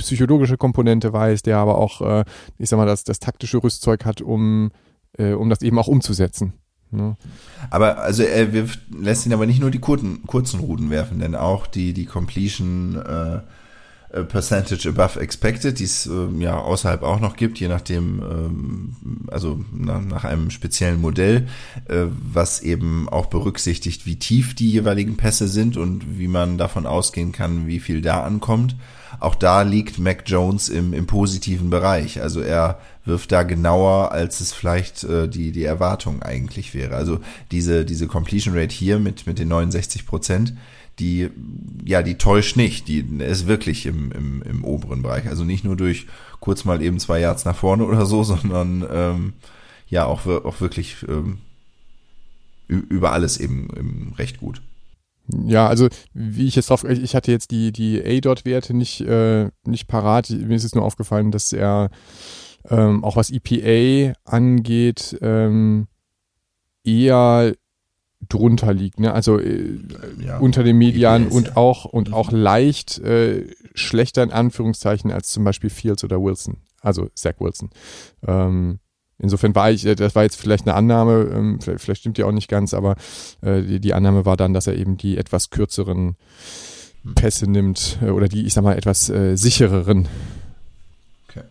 psychologische Komponente weiß, der aber auch, äh, ich sag mal, das, das taktische Rüstzeug hat, um, äh, um das eben auch umzusetzen. Ne? Aber also er wirft, lässt ihn aber nicht nur die kurzen, kurzen Routen werfen, denn auch die, die Completion äh, äh, Percentage above expected, die es ähm, ja außerhalb auch noch gibt, je nachdem, ähm, also nach, nach einem speziellen Modell, äh, was eben auch berücksichtigt, wie tief die jeweiligen Pässe sind und wie man davon ausgehen kann, wie viel da ankommt. Auch da liegt Mac Jones im, im positiven Bereich. Also er wirft da genauer, als es vielleicht äh, die, die Erwartung eigentlich wäre. Also diese, diese Completion Rate hier mit, mit den 69 Prozent, die, ja, die täuscht nicht. Die ist wirklich im, im, im oberen Bereich. Also nicht nur durch kurz mal eben zwei Yards nach vorne oder so, sondern ähm, ja, auch, auch wirklich ähm, über alles eben, eben recht gut. Ja, also wie ich jetzt drauf, ich hatte jetzt die, die A-Dot-Werte nicht, äh, nicht parat. Mir ist es nur aufgefallen, dass er ähm, auch was EPA angeht, ähm, eher drunter liegt, ne? Also äh, Ja, unter dem Median EPA ist und ja- auch und auch leicht äh, schlechter in Anführungszeichen als zum Beispiel Fields oder Wilson, also Zach Wilson. Ähm, insofern war ich, äh, das war jetzt vielleicht eine Annahme, ähm, vielleicht, vielleicht stimmt die auch nicht ganz, aber äh, die, die Annahme war dann, dass er eben die etwas kürzeren Pässe nimmt äh, oder die, ich sag mal, etwas äh, sichereren. Okay.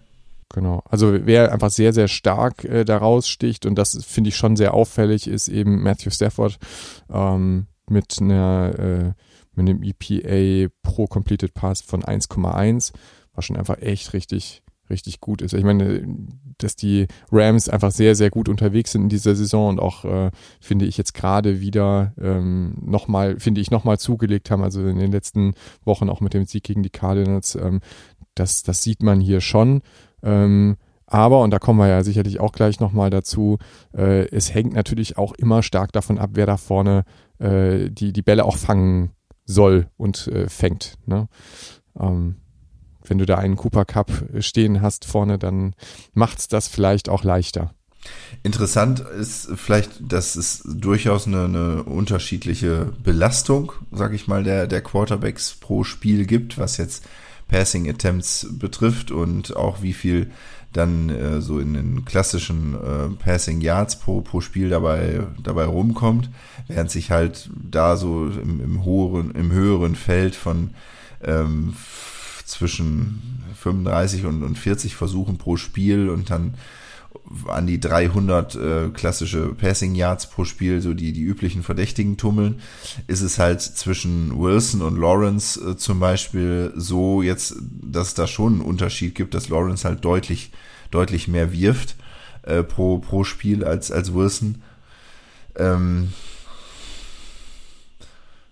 Genau. Also wer einfach sehr, sehr stark äh, daraus sticht und das finde ich schon sehr auffällig, ist eben Matthew Stafford ähm, mit einer mit einem EPA pro Completed Pass von 1,1, was schon einfach echt richtig richtig gut ist. Ich meine, dass die Rams einfach sehr, sehr gut unterwegs sind in dieser Saison und auch, äh, finde ich, jetzt gerade wieder ähm, nochmal, finde ich, nochmal zugelegt haben, also in den letzten Wochen auch mit dem Sieg gegen die Cardinals, ähm, Das, das sieht man hier schon. Ähm, aber, und da kommen wir ja sicherlich auch gleich nochmal dazu, äh, es hängt natürlich auch immer stark davon ab, wer da vorne äh, die, die Bälle auch fangen soll und äh, fängt. Ne? Ähm, wenn du da einen Cooper Cup stehen hast vorne, dann macht's das vielleicht auch leichter. Interessant ist vielleicht, dass es durchaus eine, eine unterschiedliche Belastung, sag ich mal, der, der Quarterbacks pro Spiel gibt, was jetzt Passing Attempts betrifft und auch wie viel dann äh, so in den klassischen äh, Passing Yards pro, pro Spiel dabei, dabei rumkommt, während sich halt da so im, im, hohen, im höheren Feld von ähm, zwischen 35 und, und 40 Versuchen pro Spiel und dann an die 300 äh, klassische Passing Yards pro Spiel, so die, die üblichen Verdächtigen tummeln, ist es halt zwischen Wilson und Lawrence äh, zum Beispiel so jetzt, dass da schon einen Unterschied gibt, dass Lawrence halt deutlich, deutlich mehr wirft äh, pro, pro Spiel als, als Wilson. Ähm,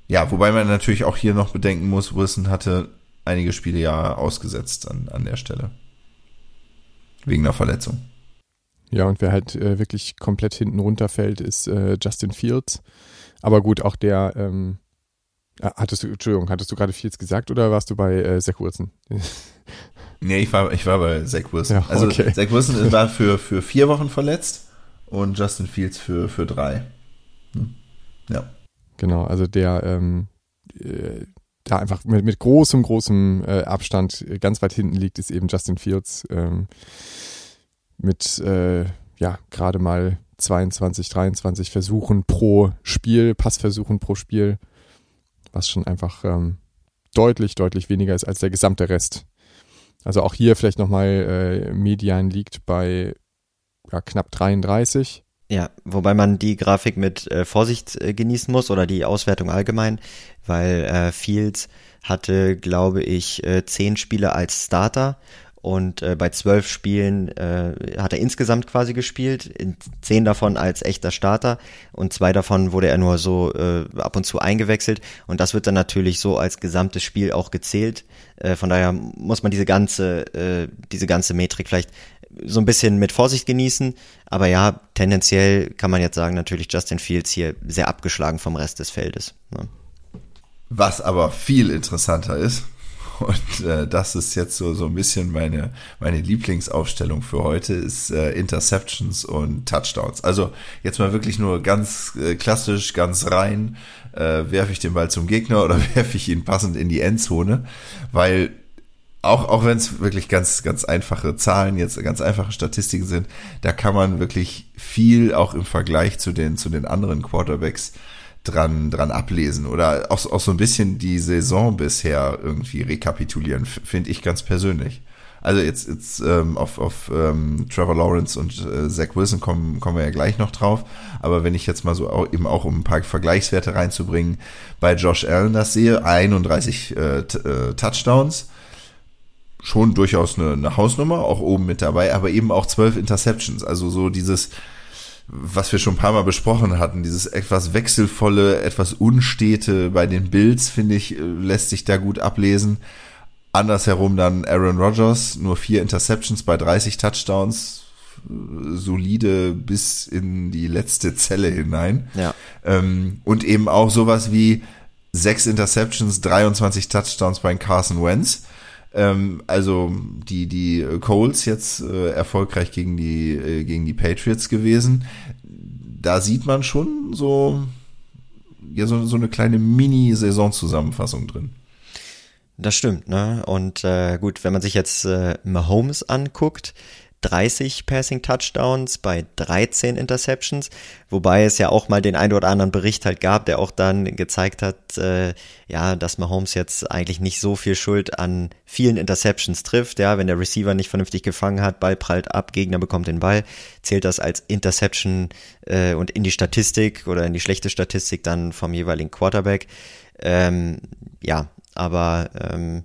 ja, wobei man natürlich auch hier noch bedenken muss, Wilson hatte einige Spiele ja ausgesetzt an, an der Stelle. Wegen einer Verletzung. Ja, und wer halt äh, wirklich komplett hinten runterfällt, ist äh, Justin Fields. Aber gut, auch der, ähm, äh, hattest du, Entschuldigung, hattest du gerade Fields gesagt oder warst du bei äh, Zach Wilson? nee, ich war, ich war bei Zach Wilson. Ja, also okay. Zach Wilson war für, für vier Wochen verletzt und Justin Fields für, für drei. Hm. Ja. Genau, also der, ähm, äh, da einfach mit, mit großem, großem äh, Abstand ganz weit hinten liegt, ist eben Justin Fields. Ähm, mit äh, ja gerade mal 22, 23 Versuchen pro Spiel, Passversuchen pro Spiel, was schon einfach ähm, deutlich, deutlich weniger ist als der gesamte Rest. Also auch hier vielleicht nochmal äh, Median liegt bei ja, knapp 33. Ja, wobei man die Grafik mit äh, Vorsicht äh, genießen muss oder die Auswertung allgemein, weil äh, Fields hatte, glaube ich, äh, zehn Spiele als Starter und äh, bei zwölf Spielen äh, hat er insgesamt quasi gespielt, zehn davon als echter Starter und zwei davon wurde er nur so ab und zu eingewechselt und das wird dann natürlich so als gesamtes Spiel auch gezählt. Äh, von daher muss man diese ganze, diese ganze Metrik vielleicht so ein bisschen mit Vorsicht genießen, aber ja, tendenziell kann man jetzt sagen, natürlich Justin Fields hier sehr abgeschlagen vom Rest des Feldes. Ne? Was aber viel interessanter ist, und äh, das ist jetzt so, so ein bisschen meine, meine Lieblingsaufstellung für heute, ist äh, Interceptions und Touchdowns. Also jetzt mal wirklich nur ganz äh, klassisch, ganz rein, äh, werfe ich den Ball zum Gegner oder werfe ich ihn passend in die Endzone, weil auch, auch wenn es wirklich ganz, ganz einfache Zahlen, jetzt ganz einfache Statistiken sind, da kann man wirklich viel auch im Vergleich zu den, zu den anderen Quarterbacks dran, dran ablesen oder auch, auch so ein bisschen die Saison bisher irgendwie rekapitulieren, finde ich ganz persönlich. Also jetzt, jetzt ähm, auf, auf ähm, Trevor Lawrence und äh, Zach Wilson kommen, kommen wir ja gleich noch drauf. Aber wenn ich jetzt mal so auch, eben auch um ein paar Vergleichswerte reinzubringen, bei Josh Allen das sehe, 31 äh, äh, Touchdowns, schon durchaus eine, eine Hausnummer, auch oben mit dabei, aber eben auch 12 Interceptions. Also so dieses, was wir schon ein paar Mal besprochen hatten, dieses etwas wechselvolle, etwas unstete bei den Bills, finde ich, äh, lässt sich da gut ablesen. Andersherum dann Aaron Rodgers, nur vier Interceptions bei 30 Touchdowns, solide bis in die letzte Zelle hinein. Ja. Ähm, und eben auch sowas wie sechs Interceptions, 23 Touchdowns bei Carson Wentz. Ähm, also die, die Coles jetzt äh, erfolgreich gegen die, äh, gegen die Patriots gewesen. Da sieht man schon so, ja, so, so eine kleine Mini-Saisonzusammenfassung drin. Das stimmt, ne? Und äh, gut, wenn man sich jetzt äh, Mahomes anguckt, 30 Passing Touchdowns bei 13 Interceptions, wobei es ja auch mal den ein oder anderen Bericht halt gab, der auch dann gezeigt hat, äh, ja, dass Mahomes jetzt eigentlich nicht so viel Schuld an vielen Interceptions trifft, ja, wenn der Receiver nicht vernünftig gefangen hat, Ball prallt ab, Gegner bekommt den Ball, zählt das als Interception äh, und in die Statistik oder in die schlechte Statistik dann vom jeweiligen Quarterback. Ähm, ja, aber ähm,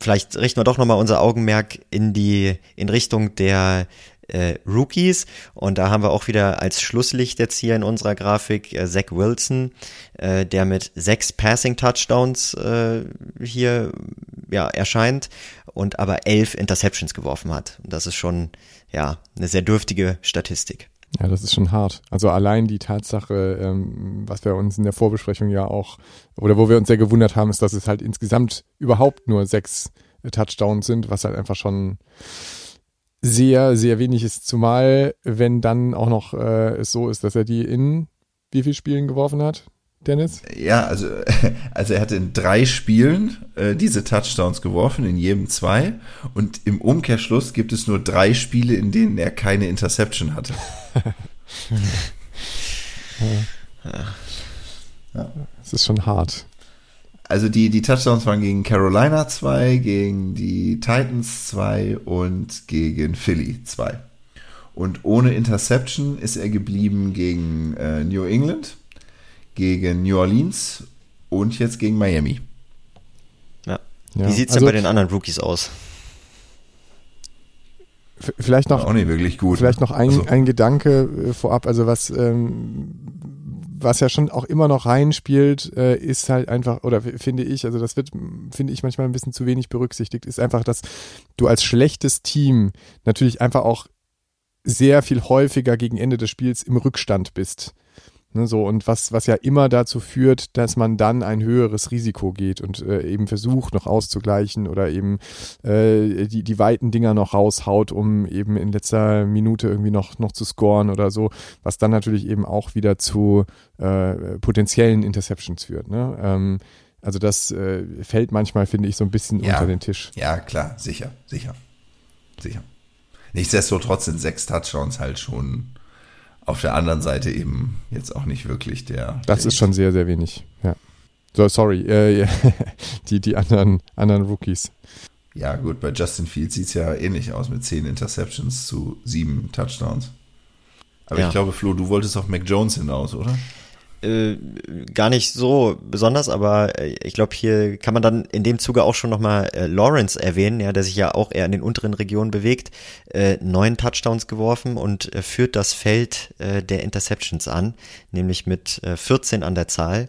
vielleicht richten wir doch nochmal unser Augenmerk in die, in Richtung der äh, Rookies. Und da haben wir auch wieder als Schlusslicht jetzt hier in unserer Grafik äh, Zach Wilson, äh, der mit sechs Passing Touchdowns äh, hier ja, erscheint und aber elf Interceptions geworfen hat. Und das ist schon, ja, eine sehr dürftige Statistik. Ja, das ist schon hart. Also allein die Tatsache, ähm, was wir uns in der Vorbesprechung ja auch, oder wo wir uns sehr gewundert haben, ist, dass es halt insgesamt überhaupt nur sechs äh, Touchdowns sind, was halt einfach schon sehr, sehr wenig ist. Zumal, wenn dann auch noch äh, es so ist, dass er die in wie viel Spielen geworfen hat? Dennis? Ja, also, also er hat in drei Spielen äh, diese Touchdowns geworfen, in jedem zwei. Und im Umkehrschluss gibt es nur drei Spiele, in denen er keine Interception hatte. ja. Das ist schon hart. Also die, die Touchdowns waren gegen Carolina 2, gegen die Titans 2 und gegen Philly 2. Und ohne Interception ist er geblieben gegen äh, New England, gegen New Orleans und jetzt gegen Miami. Ja. ja. Wie sieht es also, denn bei den anderen Rookies aus? Vielleicht noch, auch nicht wirklich gut. Vielleicht noch ein, also. ein Gedanke äh, vorab, also was ähm, was ja schon auch immer noch reinspielt, äh, ist halt einfach, oder finde ich, also das wird, finde ich manchmal ein bisschen zu wenig berücksichtigt, ist einfach, dass du als schlechtes Team natürlich einfach auch sehr viel häufiger gegen Ende des Spiels im Rückstand bist. Ne, so, und was, was ja immer dazu führt, dass man dann ein höheres Risiko geht und äh, eben versucht, noch auszugleichen oder eben äh, die, die weiten Dinger noch raushaut, um eben in letzter Minute irgendwie noch, noch zu scoren oder so, was dann natürlich eben auch wieder zu äh, potenziellen Interceptions führt. Ne? Ähm, also das äh, fällt manchmal, finde ich, so ein bisschen ja, unter den Tisch. Ja, klar, sicher, sicher, sicher. Nichtsdestotrotz sind sechs Touchdowns halt schon auf der anderen Seite eben jetzt auch nicht wirklich der. Das der ist schon sehr, sehr wenig. Ja. So, sorry, äh, die, die anderen, anderen Rookies. Ja, gut, bei Justin Fields sieht es ja ähnlich aus mit zehn Interceptions zu sieben Touchdowns. Aber ja. ich glaube, Flo, du wolltest auf Mac Jones hinaus, oder? Äh, gar nicht so besonders, aber äh, ich glaube, hier kann man dann in dem Zuge auch schon nochmal äh, Lawrence erwähnen, ja, der sich ja auch eher in den unteren Regionen bewegt, äh, neun Touchdowns geworfen und äh, führt das Feld äh, der Interceptions an, nämlich mit äh, 14 an der Zahl,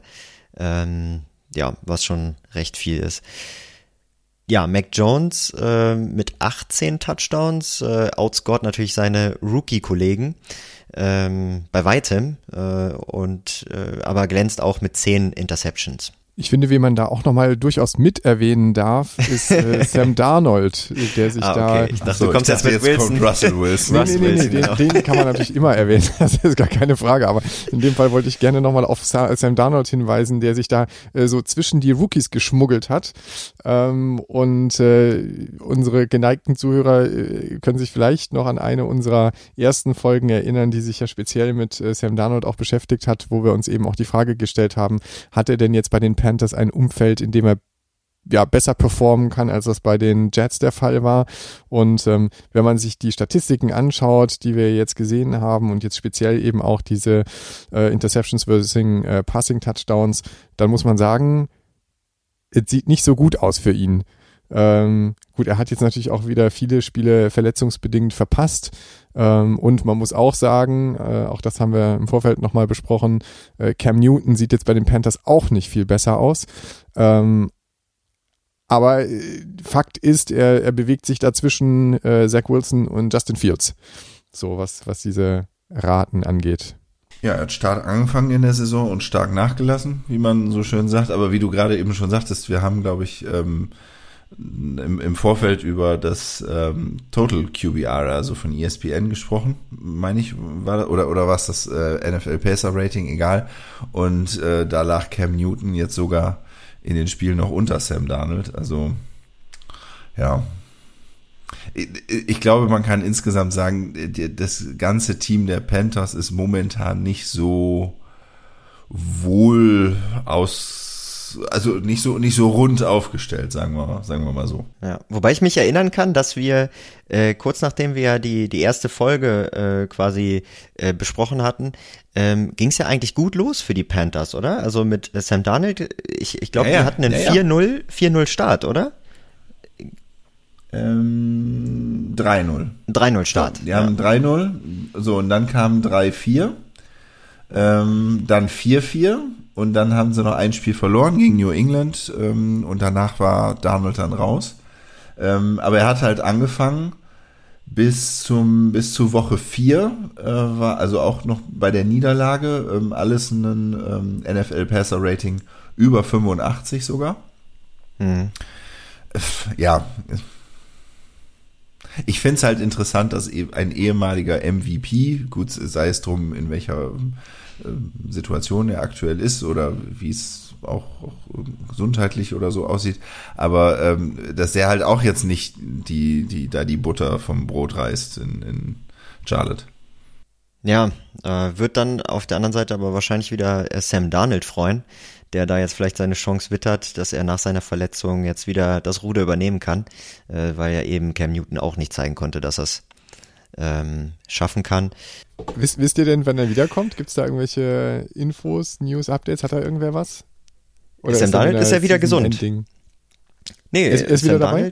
ähm, ja, was schon recht viel ist. Ja, Mac Jones äh, mit 18 Touchdowns äh, outscored natürlich seine Rookie-Kollegen ähm, bei weitem äh, und äh, aber glänzt auch mit zehn Interceptions. Ich finde, wie man da auch nochmal durchaus mit erwähnen darf, ist äh, Sam Darnold, der sich ah, okay. da. Ich dachte, so, du kommst jetzt mit jetzt Wilson. Russell Wilson. nee, nee, nee, nee genau. den, den, kann man natürlich immer erwähnen. Das ist gar keine Frage. Aber in dem Fall wollte ich gerne nochmal auf Sam Darnold hinweisen, der sich da äh, so zwischen die Rookies geschmuggelt hat. Ähm, und äh, unsere geneigten Zuhörer äh, können sich vielleicht noch an eine unserer ersten Folgen erinnern, die sich ja speziell mit äh, Sam Darnold auch beschäftigt hat, wo wir uns eben auch die Frage gestellt haben, hat er denn jetzt bei den Panthers ein Umfeld, in dem er ja, besser performen kann, als das bei den Jets der Fall war. Und ähm, wenn man sich die Statistiken anschaut, die wir jetzt gesehen haben und jetzt speziell eben auch diese äh, Interceptions versus äh, Passing Touchdowns, dann muss man sagen, es sieht nicht so gut aus für ihn. Ähm, gut, er hat jetzt natürlich auch wieder viele Spiele verletzungsbedingt verpasst. Ähm, und man muss auch sagen, äh, auch das haben wir im Vorfeld nochmal besprochen, äh, Cam Newton sieht jetzt bei den Panthers auch nicht viel besser aus. Ähm, aber äh, Fakt ist, er, er bewegt sich dazwischen äh, Zach Wilson und Justin Fields. So was, was diese Raten angeht. Ja, er hat stark angefangen in der Saison und stark nachgelassen, wie man so schön sagt. Aber wie du gerade eben schon sagtest, wir haben, glaube ich, ähm, im, im Vorfeld über das ähm, Total QBR, also von ESPN gesprochen, meine ich, war oder oder was das äh, NFL Pacer Rating, egal. Und äh, da lag Cam Newton jetzt sogar in den Spielen noch unter Sam Darnold. Also ja, ich glaube, man kann insgesamt sagen, das ganze Team der Panthers ist momentan nicht so wohl aus also nicht so nicht so rund aufgestellt, sagen wir sagen wir mal so. Ja, wobei ich mich erinnern kann, dass wir äh, kurz nachdem wir die die erste Folge äh, quasi äh, besprochen hatten, ähm, ging es ja eigentlich gut los für die Panthers, oder? Also mit äh, Sam Darnold, ich ich glaube, ja, ja. die hatten einen ja, 4-0 4-0 Start, oder? Ähm, 3-0. 3-0 Start. die haben 3-0, so und dann kam 3-4, ähm, dann 4-4 und dann haben sie noch ein Spiel verloren gegen New England ähm, und danach war Darnold dann raus. Ähm, aber er hat halt angefangen bis zum bis zu Woche 4 äh, war also auch noch bei der Niederlage ähm, alles ein ähm, NFL Passer Rating über 85 sogar. Mhm. Ja. Ich finde es halt interessant, dass e- ein ehemaliger MVP, gut sei es drum, in welcher Situation er aktuell ist oder wie es auch, auch gesundheitlich oder so aussieht, aber ähm, dass der halt auch jetzt nicht die, die, da die Butter vom Brot reißt in, in Charlotte. Ja, äh, wird dann auf der anderen Seite aber wahrscheinlich wieder äh, Sam Darnold freuen, der da jetzt vielleicht seine Chance wittert, dass er nach seiner Verletzung jetzt wieder das Ruder übernehmen kann, äh, weil ja eben Cam Newton auch nicht zeigen konnte, dass er es ähm, schaffen kann. Wisst, wisst ihr denn, wann er wiederkommt? Gibt es da irgendwelche Infos, News, Updates? Hat er irgendwer was? Sam Darnold ist ja wieder gesund. Ending? Nee, Ist- ist Sam wieder dabei?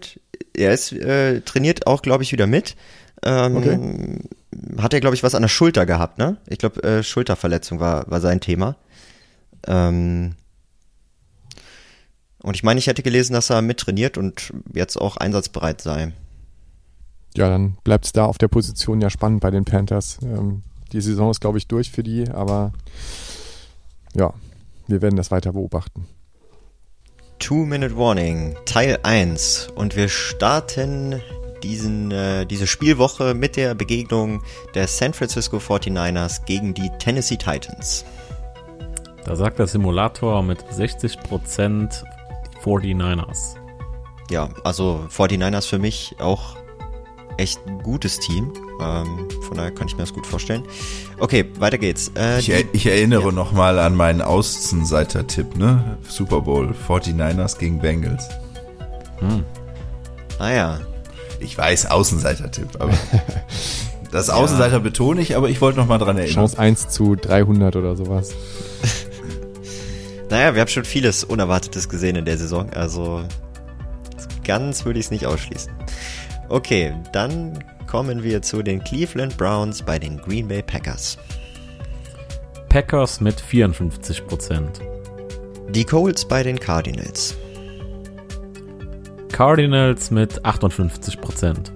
Er ist äh, trainiert auch, glaube ich, wieder mit. Ähm, Hat er, glaube ich, was an der Schulter gehabt, ne? Ich glaube, äh, Schulterverletzung war, war sein Thema. Ähm, und ich meine, ich hätte gelesen, dass er mittrainiert und jetzt auch einsatzbereit sei. Ja, dann bleibt es da auf der Position ja spannend bei den Panthers. Ähm, die Saison ist, glaube ich, durch für die, aber ja, wir werden das weiter beobachten. Two-Minute Warning, Teil 1. Und wir starten diesen, äh, diese Spielwoche mit der Begegnung der San Francisco 49ers gegen die Tennessee Titans. Da sagt der Simulator mit 60% die 49ers. Ja, also 49ers für mich auch echt ein gutes Team. Ähm, von daher kann ich mir das gut vorstellen. Okay, weiter geht's. Äh, Ich, er, ich erinnere noch nochmal an meinen Außenseiter-Tipp, ne? Super Bowl, 49ers gegen Bengals. ah ja, Ich weiß, Außenseiter-Tipp, aber das Außenseiter betone ich, aber ich wollte noch mal dran erinnern. Chance 1 zu 300 oder sowas. naja, wir haben schon vieles Unerwartetes gesehen in der Saison. Also ganz würde ich es nicht ausschließen. Okay, dann kommen wir zu den Cleveland Browns bei den Green Bay Packers. Packers mit 54%. Die Colts bei den Cardinals. Cardinals mit 58%.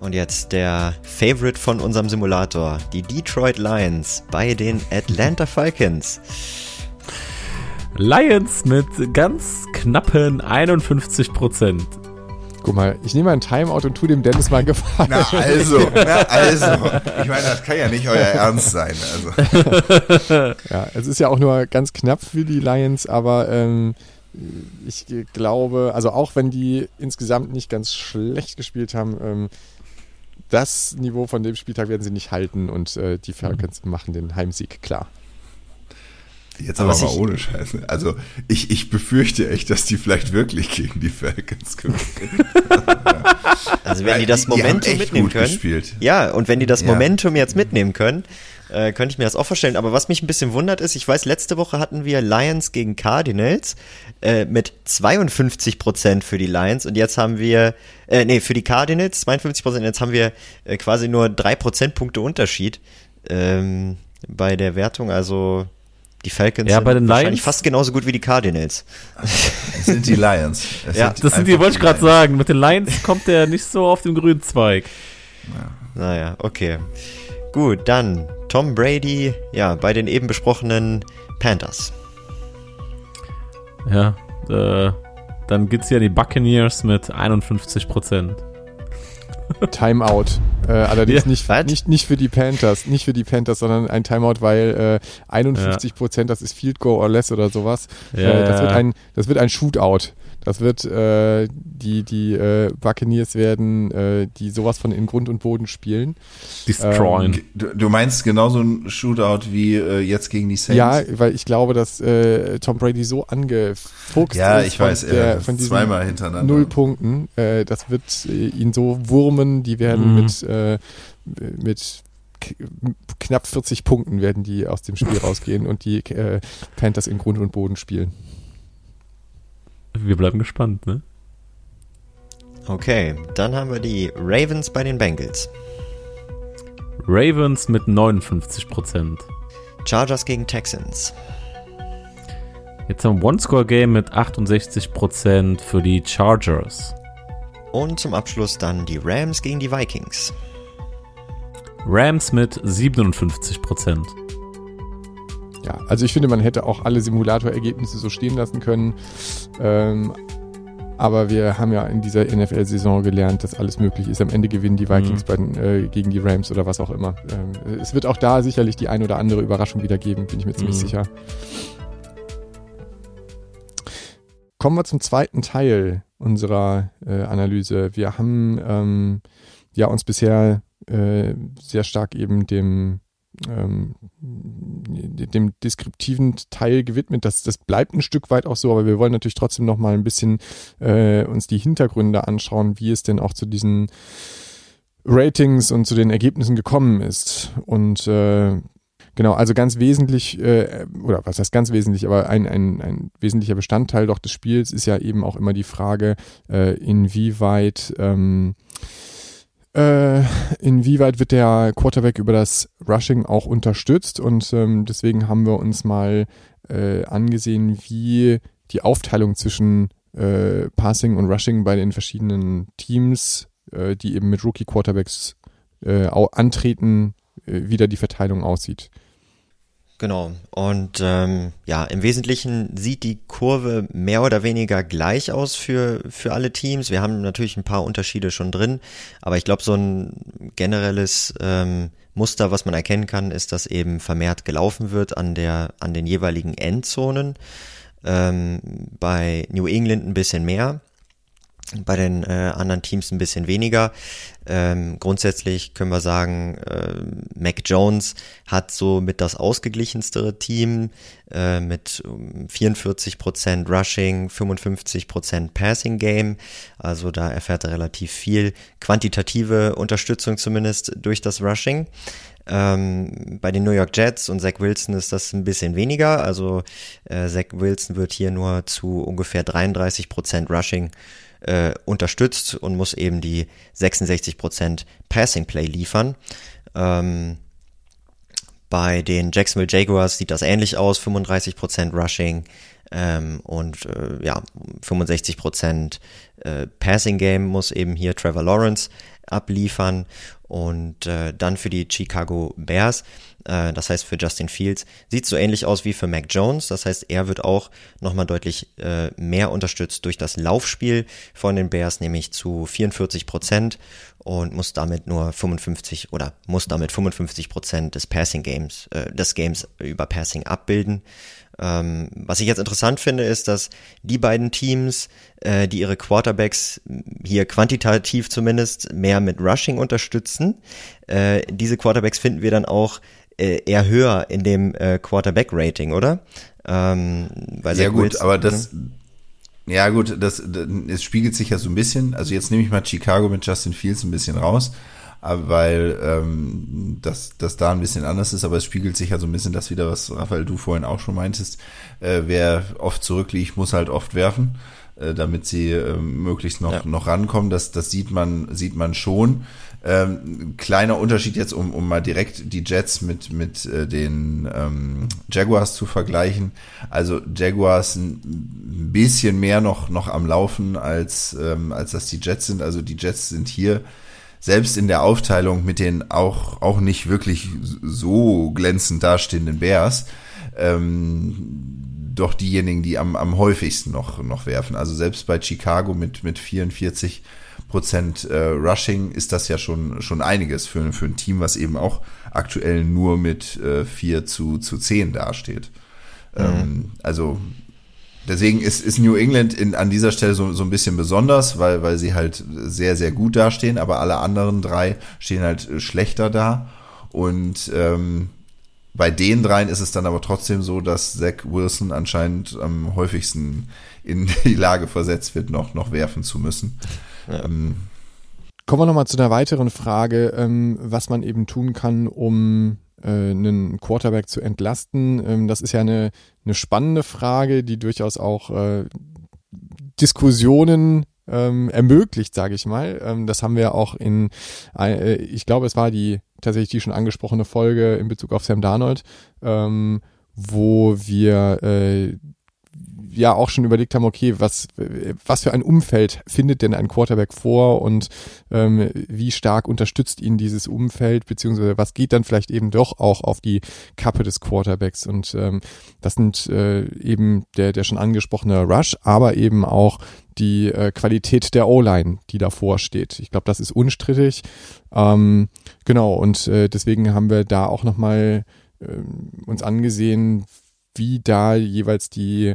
Und jetzt der Favorite von unserem Simulator, die Detroit Lions bei den Atlanta Falcons. Lions mit ganz knappen 51%. Guck mal, ich nehme ein Timeout und tu dem Dennis mal einen Gefallen. Na also, na also. Ich meine, das kann ja nicht euer Ernst sein. Also. Ja, es ist ja auch nur ganz knapp für die Lions, aber ähm, ich glaube, also auch wenn die insgesamt nicht ganz schlecht gespielt haben, ähm, das Niveau von dem Spieltag werden sie nicht halten und äh, die Falcons machen den Heimsieg klar. Jetzt Aber aber, mal ich- ohne Scheiße. Also ich, ich befürchte echt, dass die vielleicht wirklich gegen die Falcons gewinnen. Also wenn die das Die- die haben Momentum echt mitnehmen gut können. gespielt. Ja, und wenn die das Ja. Momentum jetzt mitnehmen können, äh, könnte ich mir das auch vorstellen. Aber was mich ein bisschen wundert ist, ich weiß, letzte Woche hatten wir Lions gegen Cardinals äh, mit 52% für die Lions und jetzt haben wir, äh, nee, für die Cardinals 52%, jetzt haben wir äh, quasi nur 3 Prozentpunkte Unterschied ähm, bei der Wertung. Also die Falcons Ja, bei den wahrscheinlich Lions- fast genauso gut wie die Cardinals. Es sind die Lions. Es Ja, Das sind die, wollte ich gerade Lions. sagen. Mit den Lions kommt der nicht so auf den grünen Zweig. Naja, okay. Gut, dann Tom Brady, ja, bei den eben besprochenen Panthers. Ja, äh, dann geht's ja die Buccaneers mit 51%. Timeout. Äh, allerdings Ja, nicht, nicht, nicht für die Panthers, nicht für die Panthers, sondern ein Timeout, weil äh, 51 Prozent, das ist Field Goal or less oder sowas. Ja, äh, das, wird ein, das wird ein Shootout. Das wird äh, die die äh, Buccaneers werden, äh, die sowas von in Grund und Boden spielen. Destroyen. Du, du meinst genauso ein Shootout wie äh, jetzt gegen die Saints? Ja, weil ich glaube, dass äh, Tom Brady so angefuchst Ja, ist ich weiß, von, der, äh, von diesen zweimal hintereinander. null Punkten. Äh, das wird äh, ihn so wurmen, die werden Mhm. mit, äh, mit knapp 40 Punkten werden die aus dem Spiel rausgehen und die äh, Panthers in Grund und Boden spielen. Wir bleiben gespannt, ne? Okay, dann haben wir die Ravens bei den Bengals. Ravens mit 59%. Chargers gegen Texans. Jetzt haben wir One-Score-Game mit 68% für die Chargers. Und zum Abschluss dann die Rams gegen die Vikings. Rams mit 57%. Ja, also ich finde, man hätte auch alle Simulatorergebnisse so stehen lassen können. Ähm, aber wir haben ja in dieser NFL-Saison gelernt, dass alles möglich ist. Am Ende gewinnen die Vikings mhm. bei den, äh, gegen die Rams oder was auch immer. Ähm, es wird auch da sicherlich die ein oder andere Überraschung wieder geben, bin ich mir ziemlich mhm. sicher. Kommen wir zum zweiten Teil unserer äh, Analyse. Wir haben ähm, ja uns bisher äh, sehr stark eben dem ähm, dem deskriptiven Teil gewidmet. Das, das bleibt ein Stück weit auch so, aber wir wollen natürlich trotzdem noch mal ein bisschen äh, uns die Hintergründe anschauen, wie es denn auch zu diesen Ratings und zu den Ergebnissen gekommen ist. Und äh, genau, also ganz wesentlich, äh, oder was heißt ganz wesentlich, aber ein, ein, ein wesentlicher Bestandteil doch des Spiels ist ja eben auch immer die Frage, äh, inwieweit ähm, äh, inwieweit wird der Quarterback über das Rushing auch unterstützt und ähm, deswegen haben wir uns mal äh, angesehen, wie die Aufteilung zwischen äh, Passing und Rushing bei den verschiedenen Teams, äh, die eben mit Rookie Quarterbacks äh, antreten, wieder die Verteilung aussieht. Genau. Und ähm, ja, im Wesentlichen sieht die Kurve mehr oder weniger gleich aus für, für alle Teams. Wir haben natürlich ein paar Unterschiede schon drin, aber ich glaube, so ein generelles ähm, Muster, was man erkennen kann, ist, dass eben vermehrt gelaufen wird an der, an den jeweiligen Endzonen. Ähm, bei New England ein bisschen mehr bei den äh, anderen Teams ein bisschen weniger. Ähm, grundsätzlich können wir sagen, äh, Mac Jones hat so mit das ausgeglichenste Team äh, mit 44% Rushing, 55% Passing Game. Also da erfährt er relativ viel quantitative Unterstützung zumindest durch das Rushing. Ähm, bei den New York Jets und Zach Wilson ist das ein bisschen weniger. Also äh, Zach Wilson wird hier nur zu ungefähr 33% Rushing äh, unterstützt und muss eben die 66% Passing Play liefern. Ähm, bei den Jacksonville Jaguars sieht das ähnlich aus, 35% Rushing ähm, und äh, ja, 65% äh, Passing Game muss eben hier Trevor Lawrence abliefern und äh, dann für die Chicago Bears äh, das heißt für Justin Fields, sieht so ähnlich aus wie für Mac Jones. Das heißt, er wird auch nochmal deutlich äh, mehr unterstützt durch das Laufspiel von den Bears, nämlich zu 44 Prozent und muss damit nur 55 oder muss damit 55 Prozent des Passing Games, äh, des Games über Passing abbilden. Ähm, was ich jetzt interessant finde, ist, dass die beiden Teams, äh, die ihre Quarterbacks hier quantitativ zumindest mehr mit Rushing unterstützen, äh, diese Quarterbacks finden wir dann auch eher höher in dem äh, Quarterback-Rating, oder? Ähm, weil ja gut, Wilson, aber das, ne? ja gut, das, es spiegelt sich ja so ein bisschen. Also jetzt nehme ich mal Chicago mit Justin Fields ein bisschen raus, aber weil ähm, das, das da ein bisschen anders ist, aber es spiegelt sich ja so ein bisschen das wieder, was Raphael du vorhin auch schon meintest. Äh, wer oft zurückliegt, muss halt oft werfen äh, damit sie äh, möglichst noch, ja. noch rankommen. Das, das sieht man, sieht man schon. Ähm, kleiner Unterschied jetzt, um, um mal direkt die Jets mit, mit äh, den ähm, Jaguars zu vergleichen. Also Jaguars ein bisschen mehr noch, noch am Laufen, als, ähm, als das die Jets sind. Also die Jets sind hier selbst in der Aufteilung mit den auch, auch nicht wirklich so glänzend dastehenden Bears, ähm, doch diejenigen, die am, am häufigsten noch, noch werfen. Also selbst bei Chicago mit, mit 44 Prozent äh, Rushing ist das ja schon, schon einiges für, für ein Team, was eben auch aktuell nur mit äh, 4 zu, zu 10 dasteht. Mhm. Ähm, also deswegen ist, ist New England in, an dieser Stelle so, so ein bisschen besonders, weil, weil sie halt sehr, sehr gut dastehen, aber alle anderen drei stehen halt schlechter da. Und ähm, bei den dreien ist es dann aber trotzdem so, dass Zach Wilson anscheinend am häufigsten in die Lage versetzt wird, noch, noch werfen zu müssen. Ja. Ähm, Kommen wir nochmal zu einer weiteren Frage, ähm, was man eben tun kann, um äh, einen Quarterback zu entlasten. Ähm, das ist ja eine, eine spannende Frage, die durchaus auch äh, Diskussionen ähm, ermöglicht, sage ich mal. Ähm, das haben wir auch in, äh, ich glaube, es war die tatsächlich die schon angesprochene Folge in Bezug auf Sam Darnold, ähm, wo wir äh, ja auch schon überlegt haben, okay, was, was für ein Umfeld findet denn ein Quarterback vor und ähm, wie stark unterstützt ihn dieses Umfeld, beziehungsweise was geht dann vielleicht eben doch auch auf die Kappe des Quarterbacks? Und ähm, das sind äh, eben der, der schon angesprochene Rush, aber eben auch die äh, Qualität der O-Line, die davor steht. Ich glaube, das ist unstrittig. Ähm, genau, und äh, deswegen haben wir da auch nochmal äh, uns angesehen, wie da jeweils die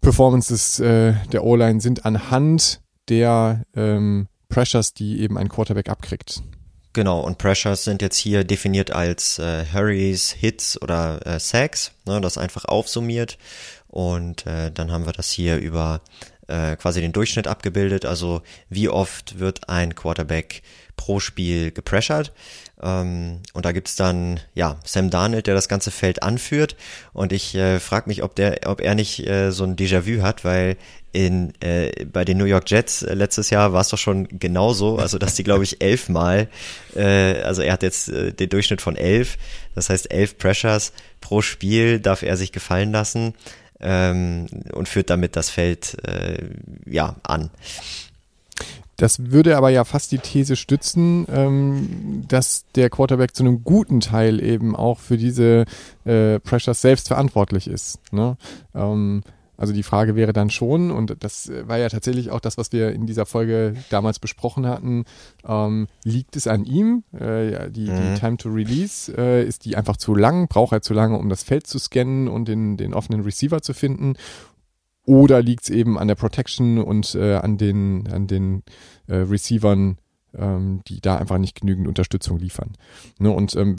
Performances äh, der O-Line sind anhand der ähm, Pressures, die eben ein Quarterback abkriegt. Genau, und Pressures sind jetzt hier definiert als äh, Hurries, Hits oder äh, Sacks, ne, das einfach aufsummiert. Und äh, dann haben wir das hier über äh, quasi den Durchschnitt abgebildet, also wie oft wird ein Quarterback pro Spiel gepressured. Ähm, und da gibt's dann ja Sam Darnold, der das ganze Feld anführt. Und ich äh, frage mich, ob der, ob er nicht äh, so ein Déjà-vu hat, weil in äh, bei den New York Jets äh, letztes Jahr war es doch schon genauso, also dass die glaube ich elfmal, äh, also er hat jetzt äh, den Durchschnitt von elf, das heißt elf Pressures pro Spiel darf er sich gefallen lassen ähm, und führt damit das Feld äh, ja an. Das würde aber ja fast die These stützen, ähm, dass der Quarterback zu einem guten Teil eben auch für diese äh, Pressures selbst verantwortlich ist. Ne? Ähm, also die Frage wäre dann schon, und das war ja tatsächlich auch das, was wir in dieser Folge damals besprochen hatten, ähm, liegt es an ihm? Äh, die, mhm. die, Time to Release, äh, ist die einfach zu lang? Braucht er zu lange, um das Feld zu scannen und den, den offenen Receiver zu finden? Oder liegt es eben an der Protection und äh, an den, an den äh, Receivern, ähm, die da einfach nicht genügend Unterstützung liefern? Ne? Und ähm,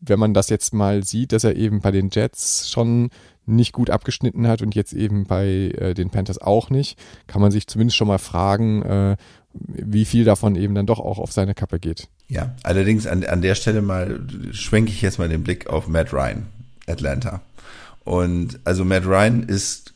wenn man das jetzt mal sieht, dass er eben bei den Jets schon nicht gut abgeschnitten hat und jetzt eben bei äh, den Panthers auch nicht, kann man sich zumindest schon mal fragen, äh, wie viel davon eben dann doch auch auf seine Kappe geht. Ja, allerdings an, an der Stelle mal schwenke ich jetzt mal den Blick auf Matt Ryan, Atlanta. Und also Matt Ryan ist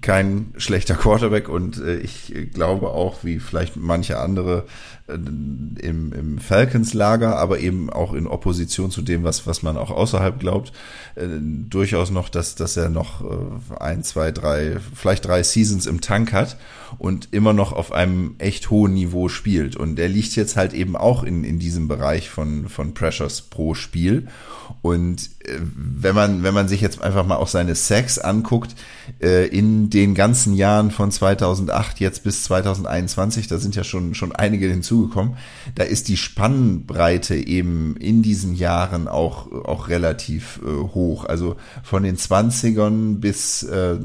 kein schlechter Quarterback und äh, ich glaube auch, wie vielleicht manche andere äh, im, im Falcons-Lager, aber eben auch in Opposition zu dem, was, was man auch außerhalb glaubt, äh, durchaus noch, dass, dass er noch äh, ein, zwei, drei, vielleicht drei Seasons im Tank hat und immer noch auf einem echt hohen Niveau spielt. Und er liegt jetzt halt eben auch in, in diesem Bereich von, von Pressures pro Spiel. Und äh, wenn man, wenn man sich jetzt einfach mal auch seine Sacks anguckt, äh, in den ganzen Jahren von 2008 jetzt bis 2021, da sind ja schon, schon einige hinzugekommen, da ist die Spannbreite eben in diesen Jahren auch, auch relativ äh, hoch. Also von den 20ern bis äh,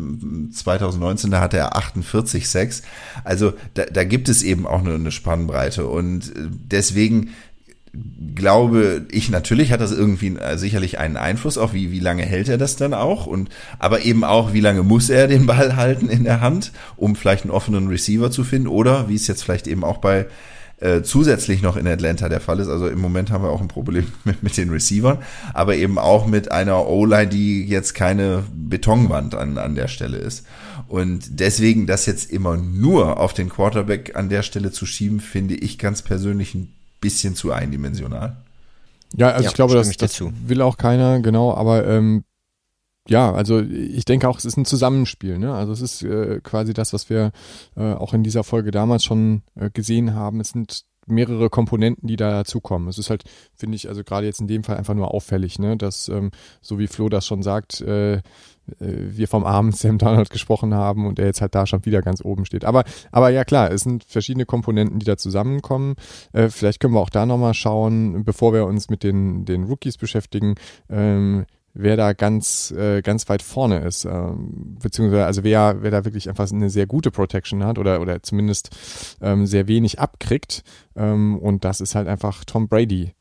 2019, da hatte er 48 Sacks. Also da, da gibt es eben auch eine, Spannbreite und deswegen glaube ich, natürlich hat das irgendwie äh, sicherlich einen Einfluss auf, wie, wie lange hält er das dann auch und, aber eben auch, wie lange muss er den Ball halten in der Hand, um vielleicht einen offenen Receiver zu finden oder, wie es jetzt vielleicht eben auch bei äh, zusätzlich noch in Atlanta der Fall ist. Also im Moment haben wir auch ein Problem mit, mit den Receivern, aber eben auch mit einer O-Line, die jetzt keine Betonwand an, an der Stelle ist. Und deswegen das jetzt immer nur auf den Quarterback an der Stelle zu schieben, finde ich ganz persönlich ein bisschen zu eindimensional. Ja, also ja, ich glaube, das, das will auch keiner, genau, aber ähm, ja, also ich denke auch, es ist ein Zusammenspiel. Ne? Also es ist äh, quasi das, was wir äh, auch in dieser Folge damals schon äh, gesehen haben. Es sind mehrere Komponenten, die da dazukommen. Es ist halt, finde ich, also gerade jetzt in dem Fall einfach nur auffällig, ne, dass, ähm, so wie Flo das schon sagt, äh, äh, wir vom armen Sam Donald gesprochen haben und er jetzt halt da schon wieder ganz oben steht. Aber, aber ja klar, es sind verschiedene Komponenten, die da zusammenkommen. Äh, vielleicht können wir auch da nochmal schauen, bevor wir uns mit den, den Rookies beschäftigen, ähm, wer da ganz, äh, ganz weit vorne ist. Ähm, beziehungsweise, also wer, wer da wirklich einfach eine sehr gute Protection hat oder, oder zumindest ähm, sehr wenig abkriegt. Ähm, und das ist halt einfach Tom Brady.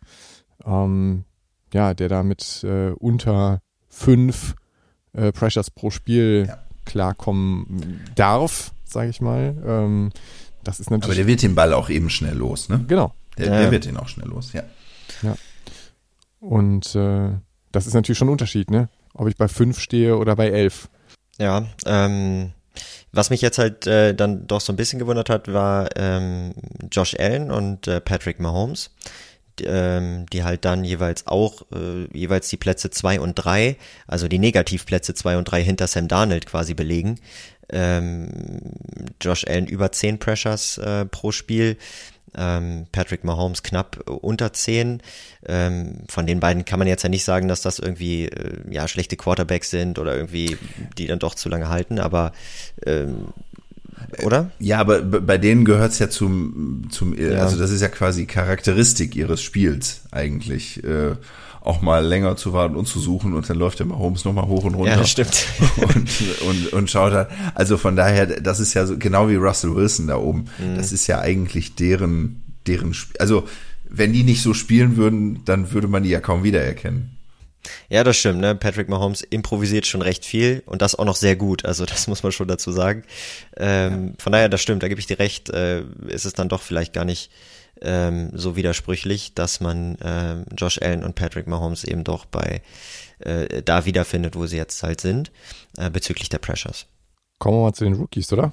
Ähm, ja, der da mit äh, unter fünf äh, Pressures pro Spiel ja. klarkommen darf, sage ich mal. Ähm, das ist natürlich. Aber der wird den Ball auch eben schnell los, ne? Genau. Der, der wird den auch schnell los, ja. Ja. Und äh, das ist natürlich schon ein Unterschied, ne? Ob ich bei fünf stehe oder bei elf. Ja, ähm, was mich jetzt halt äh, dann doch so ein bisschen gewundert hat, war ähm, Josh Allen und äh, Patrick Mahomes ähm, die halt dann jeweils auch äh, jeweils die Plätze zwei und drei, also die Negativplätze zwei und drei hinter Sam Darnold quasi belegen. Ähm, Josh Allen über zehn Pressures äh, pro Spiel Patrick Mahomes knapp unter 10. Ähm, von den beiden kann man jetzt ja nicht sagen, dass das irgendwie äh, ja schlechte Quarterbacks sind oder irgendwie die dann doch zu lange halten, aber ähm, oder? Ja, aber bei denen gehört es ja zum, zum ja. also das ist ja quasi Charakteristik ihres Spiels eigentlich. Auch mal länger zu warten und zu suchen und dann läuft der Mahomes nochmal hoch und runter. Ja, das stimmt. Und, und, und schaut halt. Also von daher, das ist ja so, genau wie Russell Wilson da oben. Mhm. Das ist ja eigentlich deren, deren Spiel. Also, wenn die nicht so spielen würden, dann würde man die ja kaum wiedererkennen. Ja, das stimmt, ne? Patrick Mahomes improvisiert schon recht viel und das auch noch sehr gut. Also das muss man schon dazu sagen. Ähm, ja. Von daher, das stimmt, da gebe ich dir recht, äh, ist es dann doch vielleicht gar nicht ähm, so widersprüchlich, dass man ähm, Josh Allen und Patrick Mahomes eben doch bei äh, da wiederfindet, wo sie jetzt halt sind, äh, bezüglich der Pressures. Kommen wir mal zu den Rookies, oder?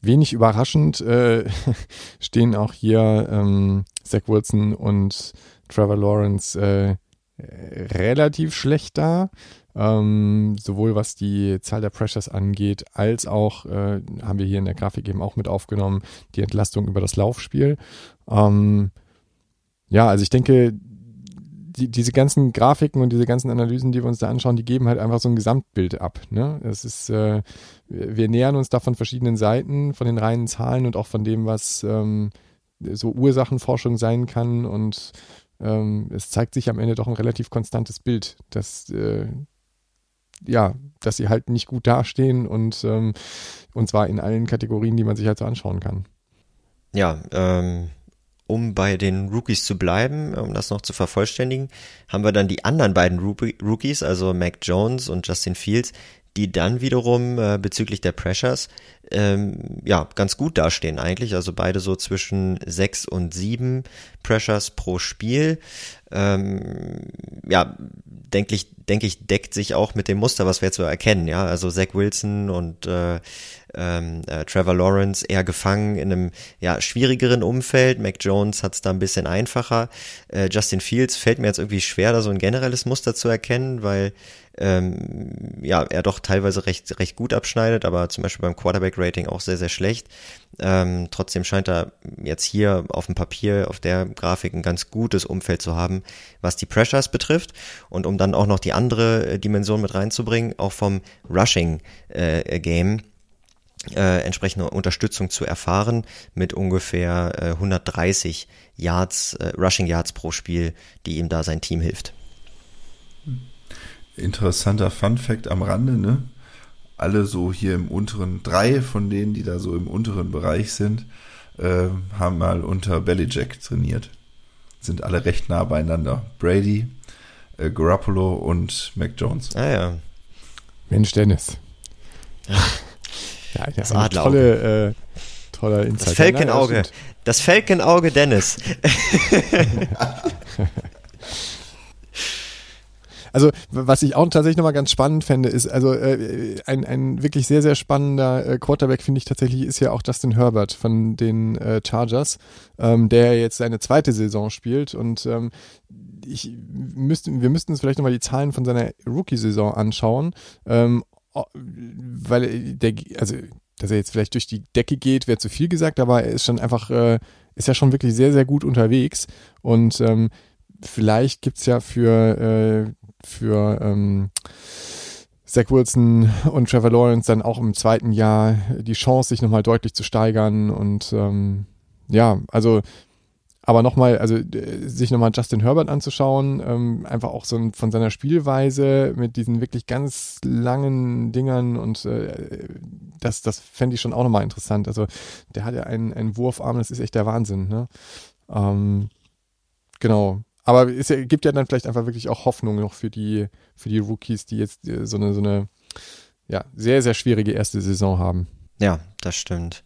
Wenig überraschend äh, stehen auch hier ähm, Zach Wilson und Trevor Lawrence äh, relativ schlecht da ähm, sowohl was die Zahl der Pressures angeht, als auch, äh, haben wir hier in der Grafik eben auch mit aufgenommen, die Entlastung über das Laufspiel. Ähm, ja, also ich denke, die, diese ganzen Grafiken und diese ganzen Analysen, die wir uns da anschauen, die geben halt einfach so ein Gesamtbild ab. Ne? Es ist, äh, wir nähern uns da von verschiedenen Seiten, von den reinen Zahlen und auch von dem, was ähm, so Ursachenforschung sein kann und ähm, es zeigt sich am Ende doch ein relativ konstantes Bild, dass äh, ja, dass sie halt nicht gut dastehen und, ähm, und zwar in allen Kategorien, die man sich halt so anschauen kann. Ja, ähm, um bei den Rookies zu bleiben, um das noch zu vervollständigen, haben wir dann die anderen beiden Rookies, also Mac Jones und Justin Fields, die dann wiederum äh, bezüglich der Pressures ähm, ja ganz gut dastehen eigentlich. Also beide so zwischen sechs und sieben Pressures pro Spiel. Ähm, ja, denke ich, denke ich, deckt sich auch mit dem Muster, was wir jetzt so erkennen. Ja, also Zach Wilson und äh, ähm, äh, Trevor Lawrence eher gefangen in einem ja schwierigeren Umfeld. Mac Jones hat es da ein bisschen einfacher. Äh, Justin Fields fällt mir jetzt irgendwie schwer, da so ein generelles Muster zu erkennen, weil ähm, ja, er doch teilweise recht, recht gut abschneidet, aber zum Beispiel beim Quarterback-Rating auch sehr, sehr schlecht. Ähm, trotzdem scheint er jetzt hier auf dem Papier, auf der Grafik ein ganz gutes Umfeld zu haben, was die Pressures betrifft. Und um dann auch noch die andere äh, Dimension mit reinzubringen, auch vom Rushing-Game. Äh, äh, entsprechende Unterstützung zu erfahren mit ungefähr äh, 130 Yards, äh, Rushing Yards pro Spiel, die ihm da sein Team hilft. Interessanter Fun Fact am Rande, ne? Alle so hier im unteren, drei von denen, die da so im unteren Bereich sind, äh, haben mal unter Bellyjack trainiert. Sind alle recht nah beieinander. Brady, äh, Garoppolo und Mac Jones. Ah ja. Mensch, Dennis. Ja, ja das eine tolle, äh, toller Insight. Das Falkenauge. Das Falkenauge Dennis. Also, was ich auch tatsächlich nochmal ganz spannend fände, ist, also äh, ein, ein wirklich sehr, sehr spannender äh, Quarterback, finde ich tatsächlich, ist ja auch Justin Herbert von den äh, Chargers, ähm, der jetzt seine zweite Saison spielt und ähm, ich müsste, wir müssten uns vielleicht nochmal die Zahlen von seiner Rookie-Saison anschauen, ähm, weil der, also dass er jetzt vielleicht durch die Decke geht, wäre zu viel gesagt, aber er ist schon einfach, äh, ist ja schon wirklich sehr, sehr gut unterwegs und ähm, vielleicht gibt's ja für äh, für ähm, Zach Wilson und Trevor Lawrence dann auch im zweiten Jahr die Chance, sich nochmal deutlich zu steigern. Und ähm, ja, also, aber nochmal, also sich nochmal Justin Herbert anzuschauen, ähm, einfach auch so von seiner Spielweise mit diesen wirklich ganz langen Dingern und äh, das, das fände ich schon auch nochmal interessant. Also der hat ja einen, einen Wurfarm, das ist echt der Wahnsinn. Ne? Ähm, genau. Aber es gibt ja dann vielleicht einfach wirklich auch Hoffnung noch für die, für die Rookies, die jetzt äh, so eine, so eine ja, sehr, sehr schwierige erste Saison haben. Ja, das stimmt.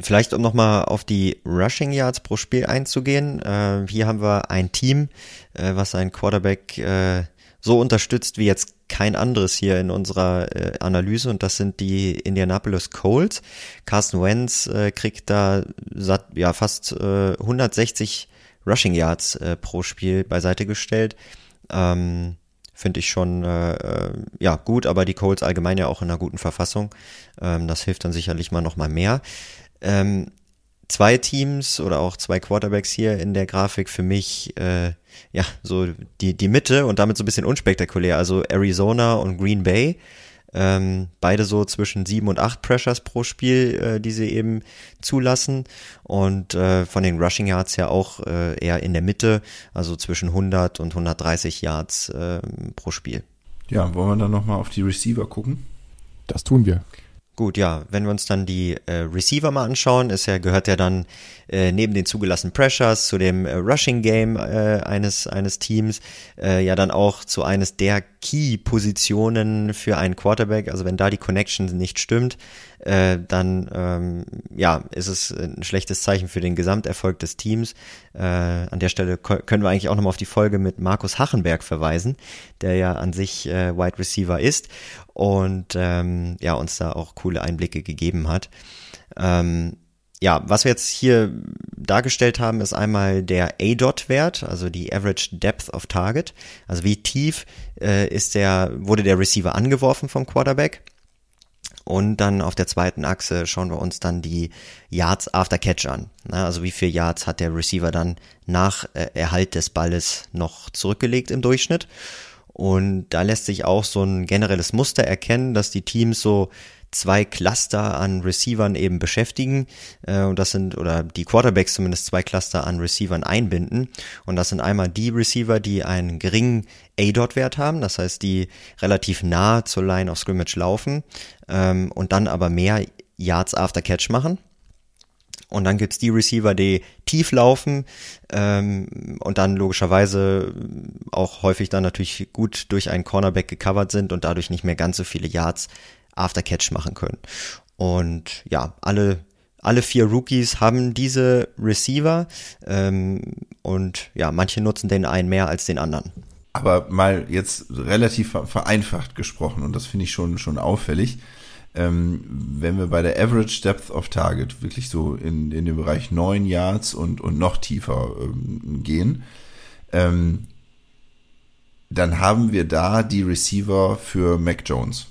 Vielleicht um nochmal auf die Rushing Yards pro Spiel einzugehen. Äh, hier haben wir ein Team, äh, was ein Quarterback äh, so unterstützt wie jetzt kein anderes hier in unserer äh, Analyse und das sind die Indianapolis Colts. Carson Wentz äh, kriegt da satt, ja fast äh, 160 Rushing Yards äh, pro Spiel beiseite gestellt. Ähm, Finde ich schon äh, äh, ja gut, aber die Colts allgemein ja auch in einer guten Verfassung. Ähm, das hilft dann sicherlich mal noch mal mehr. Ähm, zwei Teams oder auch zwei Quarterbacks hier in der Grafik für mich äh, ja so die die Mitte und damit so ein bisschen unspektakulär. Also Arizona und Green Bay. Ähm, beide so zwischen sieben und acht Pressures pro Spiel, äh, die sie eben zulassen. Und äh, von den Rushing Yards ja auch äh, eher in der Mitte, also zwischen 100 und 130 Yards äh, pro Spiel. Ja, wollen wir dann nochmal auf die Receiver gucken? Das tun wir. Gut, ja, wenn wir uns dann die äh, Receiver mal anschauen, ist ja, gehört ja dann äh, neben den zugelassenen Pressures zu dem äh, Rushing Game äh, eines, eines Teams, äh, ja dann auch zu eines der Key-Positionen für einen Quarterback. Also wenn da die Connection nicht stimmt, äh, dann ähm, ja, ist es ein schlechtes Zeichen für den Gesamterfolg des Teams. Äh, an der Stelle können wir eigentlich auch nochmal auf die Folge mit Markus Hachenberg verweisen, der ja an sich äh, Wide Receiver ist und ähm, ja, uns da auch coole Einblicke gegeben hat. Ähm, ja, was wir jetzt hier dargestellt haben, ist einmal der A-Dot-Wert, also die Average Depth of Target. Also wie tief äh, ist der, wurde der Receiver angeworfen vom Quarterback. Und dann auf der zweiten Achse schauen wir uns dann die Yards after Catch an. Also wie viele Yards hat der Receiver dann nach äh, Erhalt des Balles noch zurückgelegt im Durchschnitt. Und da lässt sich auch so ein generelles Muster erkennen, dass die Teams so zwei Cluster an Receivern eben beschäftigen. Äh, und das sind, oder die Quarterbacks zumindest zwei Cluster an Receivern einbinden. Und das sind einmal die Receiver, die einen geringen A-Dot-Wert haben, das heißt, die relativ nah zur Line of Scrimmage laufen ähm, und dann aber mehr Yards after Catch machen. Und dann gibt's die Receiver, die tief laufen ähm, und dann logischerweise auch häufig dann natürlich gut durch einen Cornerback gecovert sind und dadurch nicht mehr ganz so viele Yards after Catch machen können. Und ja, alle alle vier Rookies haben diese Receiver ähm, und ja, manche nutzen den einen mehr als den anderen. Aber mal jetzt relativ vereinfacht gesprochen und das finde ich schon schon auffällig ähm, wenn wir bei der Average Depth of Target wirklich so in, in den Bereich 9 Yards und, und noch tiefer ähm, gehen, ähm, dann haben wir da die Receiver für Mac Jones.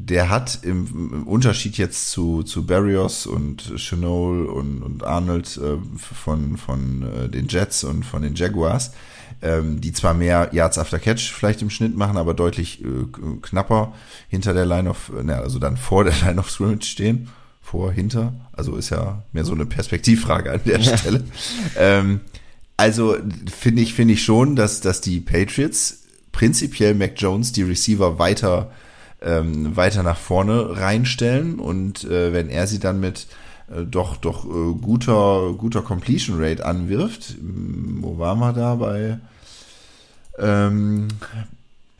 Der hat im, im Unterschied jetzt zu, zu Barrios und Chenol und, und Arnold äh, von, von äh, den Jets und von den Jaguars, ähm, die zwar mehr Yards after Catch vielleicht im Schnitt machen, aber deutlich äh, knapper hinter der Line of, äh, ne, also dann vor der Line of Scrimmage stehen. Vor, hinter. Also ist ja mehr so eine Perspektivfrage an der Stelle. ähm, also finde ich, finde ich schon, dass, dass die Patriots prinzipiell Mac Jones die Receiver weiter, ähm, weiter nach vorne reinstellen und äh, wenn er sie dann mit äh, doch doch äh, guter guter Completion Rate anwirft. Hm, wo waren wir da bei? Ähm,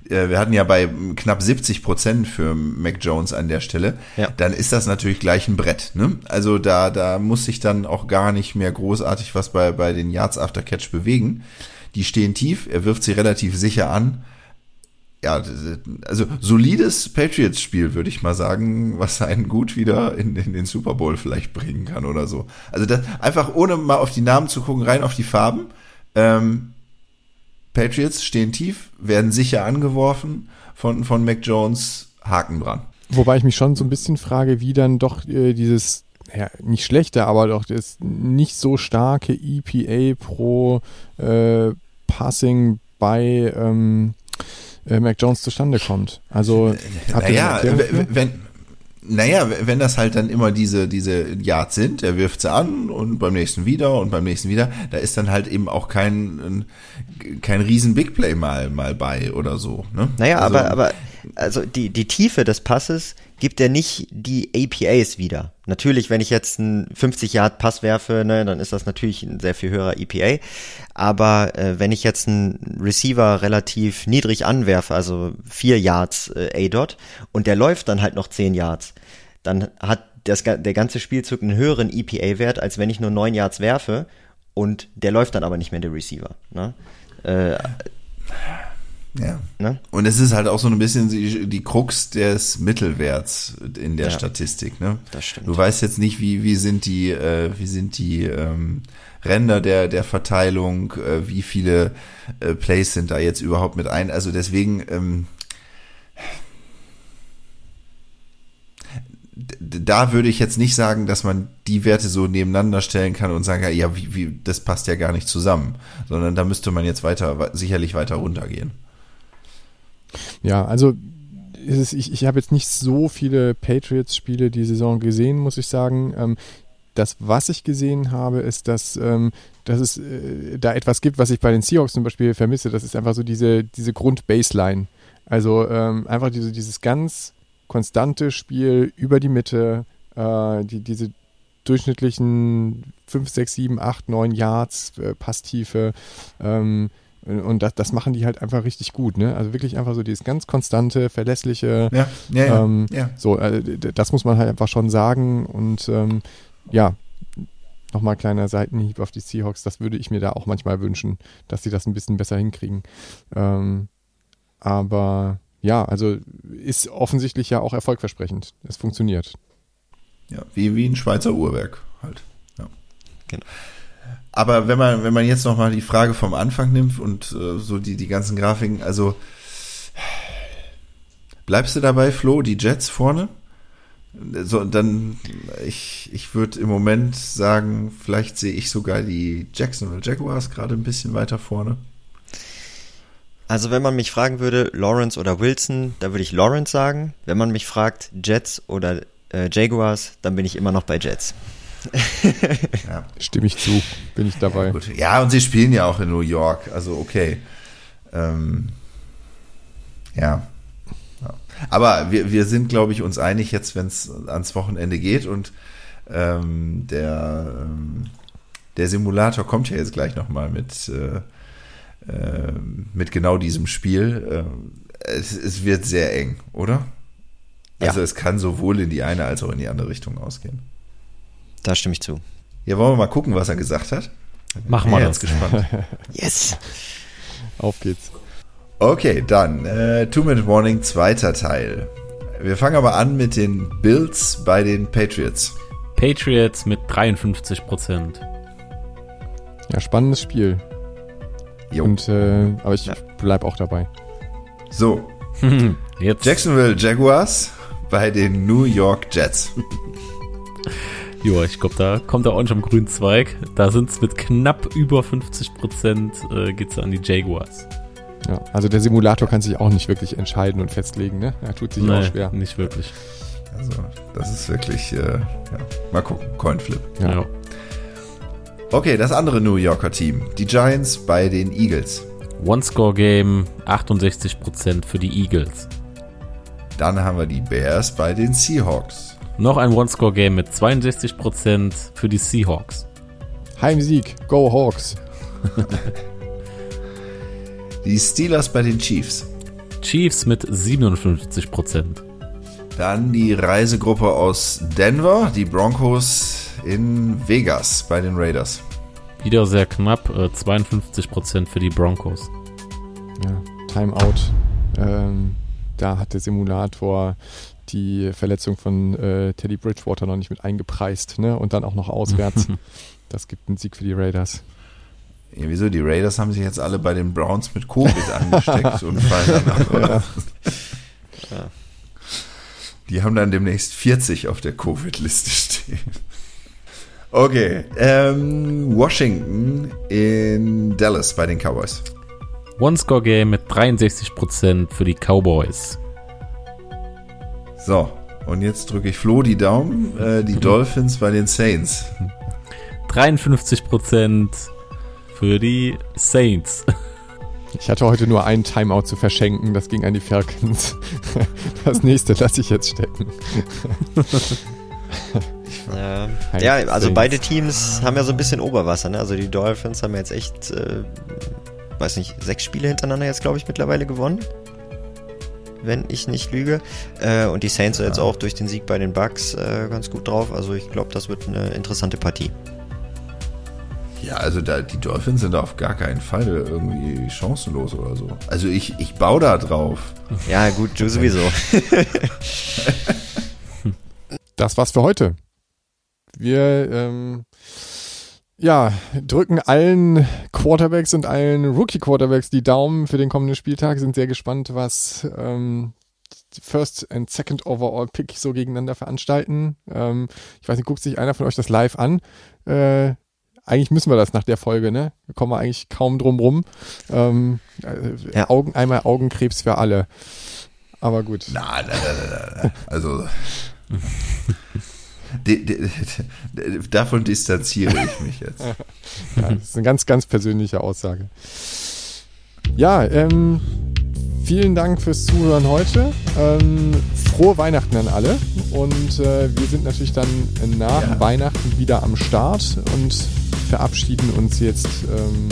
äh, wir hatten ja bei knapp 70 Prozent für Mac Jones an der Stelle, ja. dann ist das natürlich gleich ein Brett. Ne? Also da, da muss sich dann auch gar nicht mehr großartig was bei, bei den Yards After Catch bewegen. Die stehen tief, er wirft sie relativ sicher an ja, also solides Patriots-Spiel, würde ich mal sagen, was einen gut wieder in, in, den Super Bowl vielleicht bringen kann oder so. Also das, einfach ohne mal auf die Namen zu gucken, rein auf die Farben. Ähm, Patriots stehen tief, werden sicher angeworfen von, von Mac Jones, Haken dran. Wobei ich mich schon so ein bisschen frage, wie dann doch äh, dieses, ja, nicht schlechte, aber doch das nicht so starke EPA pro äh, Passing bei ähm, äh, Mac Jones zustande kommt. Also, naja, wenn, naja, wenn das halt dann immer diese, diese Yards sind, er wirft sie an und beim nächsten wieder und beim nächsten wieder, da ist dann halt eben auch kein, kein riesen Big Play mal, mal bei oder so. Ne? Naja, also, aber, aber, also die, die Tiefe des Passes gibt er nicht die APAs wieder. Natürlich, wenn ich jetzt einen 50 Yard Pass werfe, ne, dann ist das natürlich ein sehr viel höherer EPA. Aber äh, wenn ich jetzt einen Receiver relativ niedrig anwerfe, also 4 Yards äh, A-Dot, und der läuft dann halt noch 10 Yards, dann hat das, der ganze Spielzug einen höheren EPA-Wert, als wenn ich nur 9 Yards werfe und der läuft dann aber nicht mehr der Receiver. Ne? Äh. Ne? Und es ist halt auch so ein bisschen die, die Krux des Mittelwerts in der Ja. Statistik. Ne? Das stimmt. Du weißt jetzt nicht, wie, wie sind die, äh, wie sind die ähm, Ränder der, der Verteilung, äh, wie viele äh, Plays sind da jetzt überhaupt mit ein. Also deswegen, ähm, da würde ich jetzt nicht sagen, dass man die Werte so nebeneinander stellen kann und sagen, ja, wie, wie, das passt ja gar nicht zusammen, sondern da müsste man jetzt weiter, sicherlich weiter runtergehen. Ja, also ist ich, ich habe jetzt nicht so viele Patriots-Spiele die Saison gesehen, muss ich sagen. Ähm, das, was ich gesehen habe, ist, dass, ähm, dass es äh, da etwas gibt, was ich bei den Seahawks zum Beispiel vermisse. Das ist einfach so diese, diese Grund-Baseline. Also ähm, einfach diese, dieses ganz konstante Spiel über die Mitte, äh, die, diese durchschnittlichen 5, 6, 7, 8, 9 Yards, äh, Passtiefe. Ähm, und das, das machen die halt einfach richtig gut. Ne? Also wirklich einfach so dieses ganz konstante, verlässliche. Ja, ja, ja. Ähm, ja. So, d- das muss man halt einfach schon sagen. Und ähm, ja, nochmal kleiner Seitenhieb auf die Seahawks. Das würde ich mir da auch manchmal wünschen, dass sie das ein bisschen besser hinkriegen. Ähm, aber ja, also ist offensichtlich ja auch erfolgversprechend. Es funktioniert. Ja, wie, wie ein Schweizer Uhrwerk halt. Ja. Genau. Aber wenn man, wenn man jetzt nochmal die Frage vom Anfang nimmt und äh, so die, die ganzen Grafiken, also bleibst du dabei, Flo, die Jets vorne? So, dann, ich, ich würde im Moment sagen, vielleicht sehe ich sogar die Jacksonville Jaguars gerade ein bisschen weiter vorne. Also wenn man mich fragen würde, Lawrence oder Wilson, da würde ich Lawrence sagen. Wenn man mich fragt, Jets oder äh, Jaguars, dann bin ich immer noch bei Jets. Ja, Stimme ich zu, bin ich dabei. gut. ja, und sie spielen ja auch in New York, also okay. Ähm, ja. ja. Aber wir, wir sind, glaube ich, uns einig jetzt, wenn es ans Wochenende geht und ähm, der, ähm, der Simulator kommt ja jetzt gleich nochmal mit, äh, äh, mit genau diesem Spiel. Ähm, es, es wird sehr eng, oder? Ja. Also es kann sowohl in die eine als auch in die andere Richtung ausgehen. Da stimme ich zu. Ja, wollen wir mal gucken, was er gesagt hat? Machen wir Ja, das. jetzt gespannt. Yes! Auf geht's. Okay, dann äh, Two-Minute-Warning, zweiter Teil. Wir fangen aber an mit den Bills bei den Patriots. Patriots mit 53 Prozent. Ja, spannendes Spiel. Jo. Und, äh, aber ich Ja. bleib auch dabei. So, Jetzt Jacksonville Jaguars bei den New York Jets. Ja, ich glaube, da kommt er auch nicht am grünen Zweig. Da sind es mit knapp über 50 Prozent äh, geht's an die Jaguars. Ja, also der Simulator kann sich auch nicht wirklich entscheiden und festlegen, ne? Er tut sich auch schwer. nicht wirklich. Also, das ist wirklich, äh, ja, mal gucken, Coinflip. Ja. Ja. Okay, das andere New Yorker Team, die Giants bei den Eagles. One-Score-Game 68 Prozent für die Eagles. Dann haben wir die Bears bei den Seahawks. Noch ein One-Score-Game mit 62 Prozent für die Seahawks. Heimsieg, go Hawks. Die Steelers bei den Chiefs. Chiefs mit 57 Prozent. Dann die Reisegruppe aus Denver, die Broncos in Vegas bei den Raiders. Wieder sehr knapp, äh, 52 Prozent für die Broncos. Ja, Timeout. Ähm, da hat der Simulator die Verletzung von äh, Teddy Bridgewater noch nicht mit eingepreist, ne? Und dann auch noch auswärts. das gibt einen Sieg für die Raiders. Ja, wieso? Die Raiders haben sich jetzt alle bei den Browns mit Covid angesteckt und fallen dann ab. Ja. Die haben dann demnächst 40 auf der Covid-Liste stehen. Okay, ähm, Washington in Dallas bei den Cowboys. One-Score-Game mit 63 Prozent für die Cowboys. So, und jetzt drücke ich Flo die Daumen. Äh, die Dolphins bei den Saints. 53 Prozent für die Saints. Ich hatte heute nur einen Timeout zu verschenken, das ging an die Falcons. Das nächste lasse ich jetzt stecken. Ja, ja also beide Teams haben ja so ein bisschen Oberwasser. Ne? Also die Dolphins haben jetzt echt, äh, weiß nicht, sechs Spiele hintereinander jetzt, glaube ich, mittlerweile gewonnen. Wenn ich nicht lüge. Äh, und die Saints sind jetzt auch durch den Sieg bei den Bucks äh, ganz gut drauf. Also ich glaube, das wird eine interessante Partie. Ja, also da, die Dolphins sind auf gar keinen Fall irgendwie chancenlos oder so. Also ich, ich baue da drauf. Ja, gut, du sowieso. das war's für heute. Wir ähm, ja, drücken allen Quarterbacks und allen Rookie-Quarterbacks die Daumen für den kommenden Spieltag, sind sehr gespannt, was ähm, First and Second Overall Pick so gegeneinander veranstalten. Ähm, ich weiß nicht, guckt sich einer von euch das live an? Äh, eigentlich müssen wir das nach der Folge, ne? Da kommen wir eigentlich kaum drum rum. Ähm, äh, ja. Augen, einmal Augenkrebs für alle. Aber gut. Na, na, na, na, na. Also. De, de, de, davon distanziere ich mich jetzt. ja, das ist eine ganz, ganz persönliche Aussage. Ja, ähm, vielen Dank fürs Zuhören heute. Ähm, frohe Weihnachten an alle. Und äh, wir sind natürlich dann nach ja. Weihnachten wieder am Start und verabschieden uns jetzt ähm,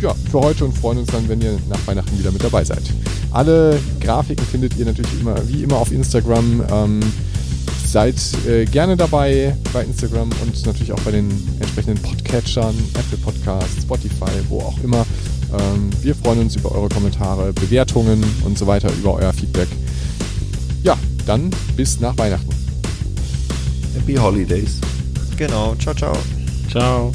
ja, für heute und freuen uns dann, wenn ihr nach Weihnachten wieder mit dabei seid. Alle Grafiken findet ihr natürlich immer, wie immer auf Instagram. Ähm, Seid äh, gerne dabei bei Instagram und natürlich auch bei den entsprechenden Podcatchern, Apple Podcasts, Spotify, wo auch immer. Ähm, wir freuen uns über eure Kommentare, Bewertungen und so weiter, über euer Feedback. Ja, dann bis nach Weihnachten. Happy Holidays. Genau, ciao, ciao. Ciao.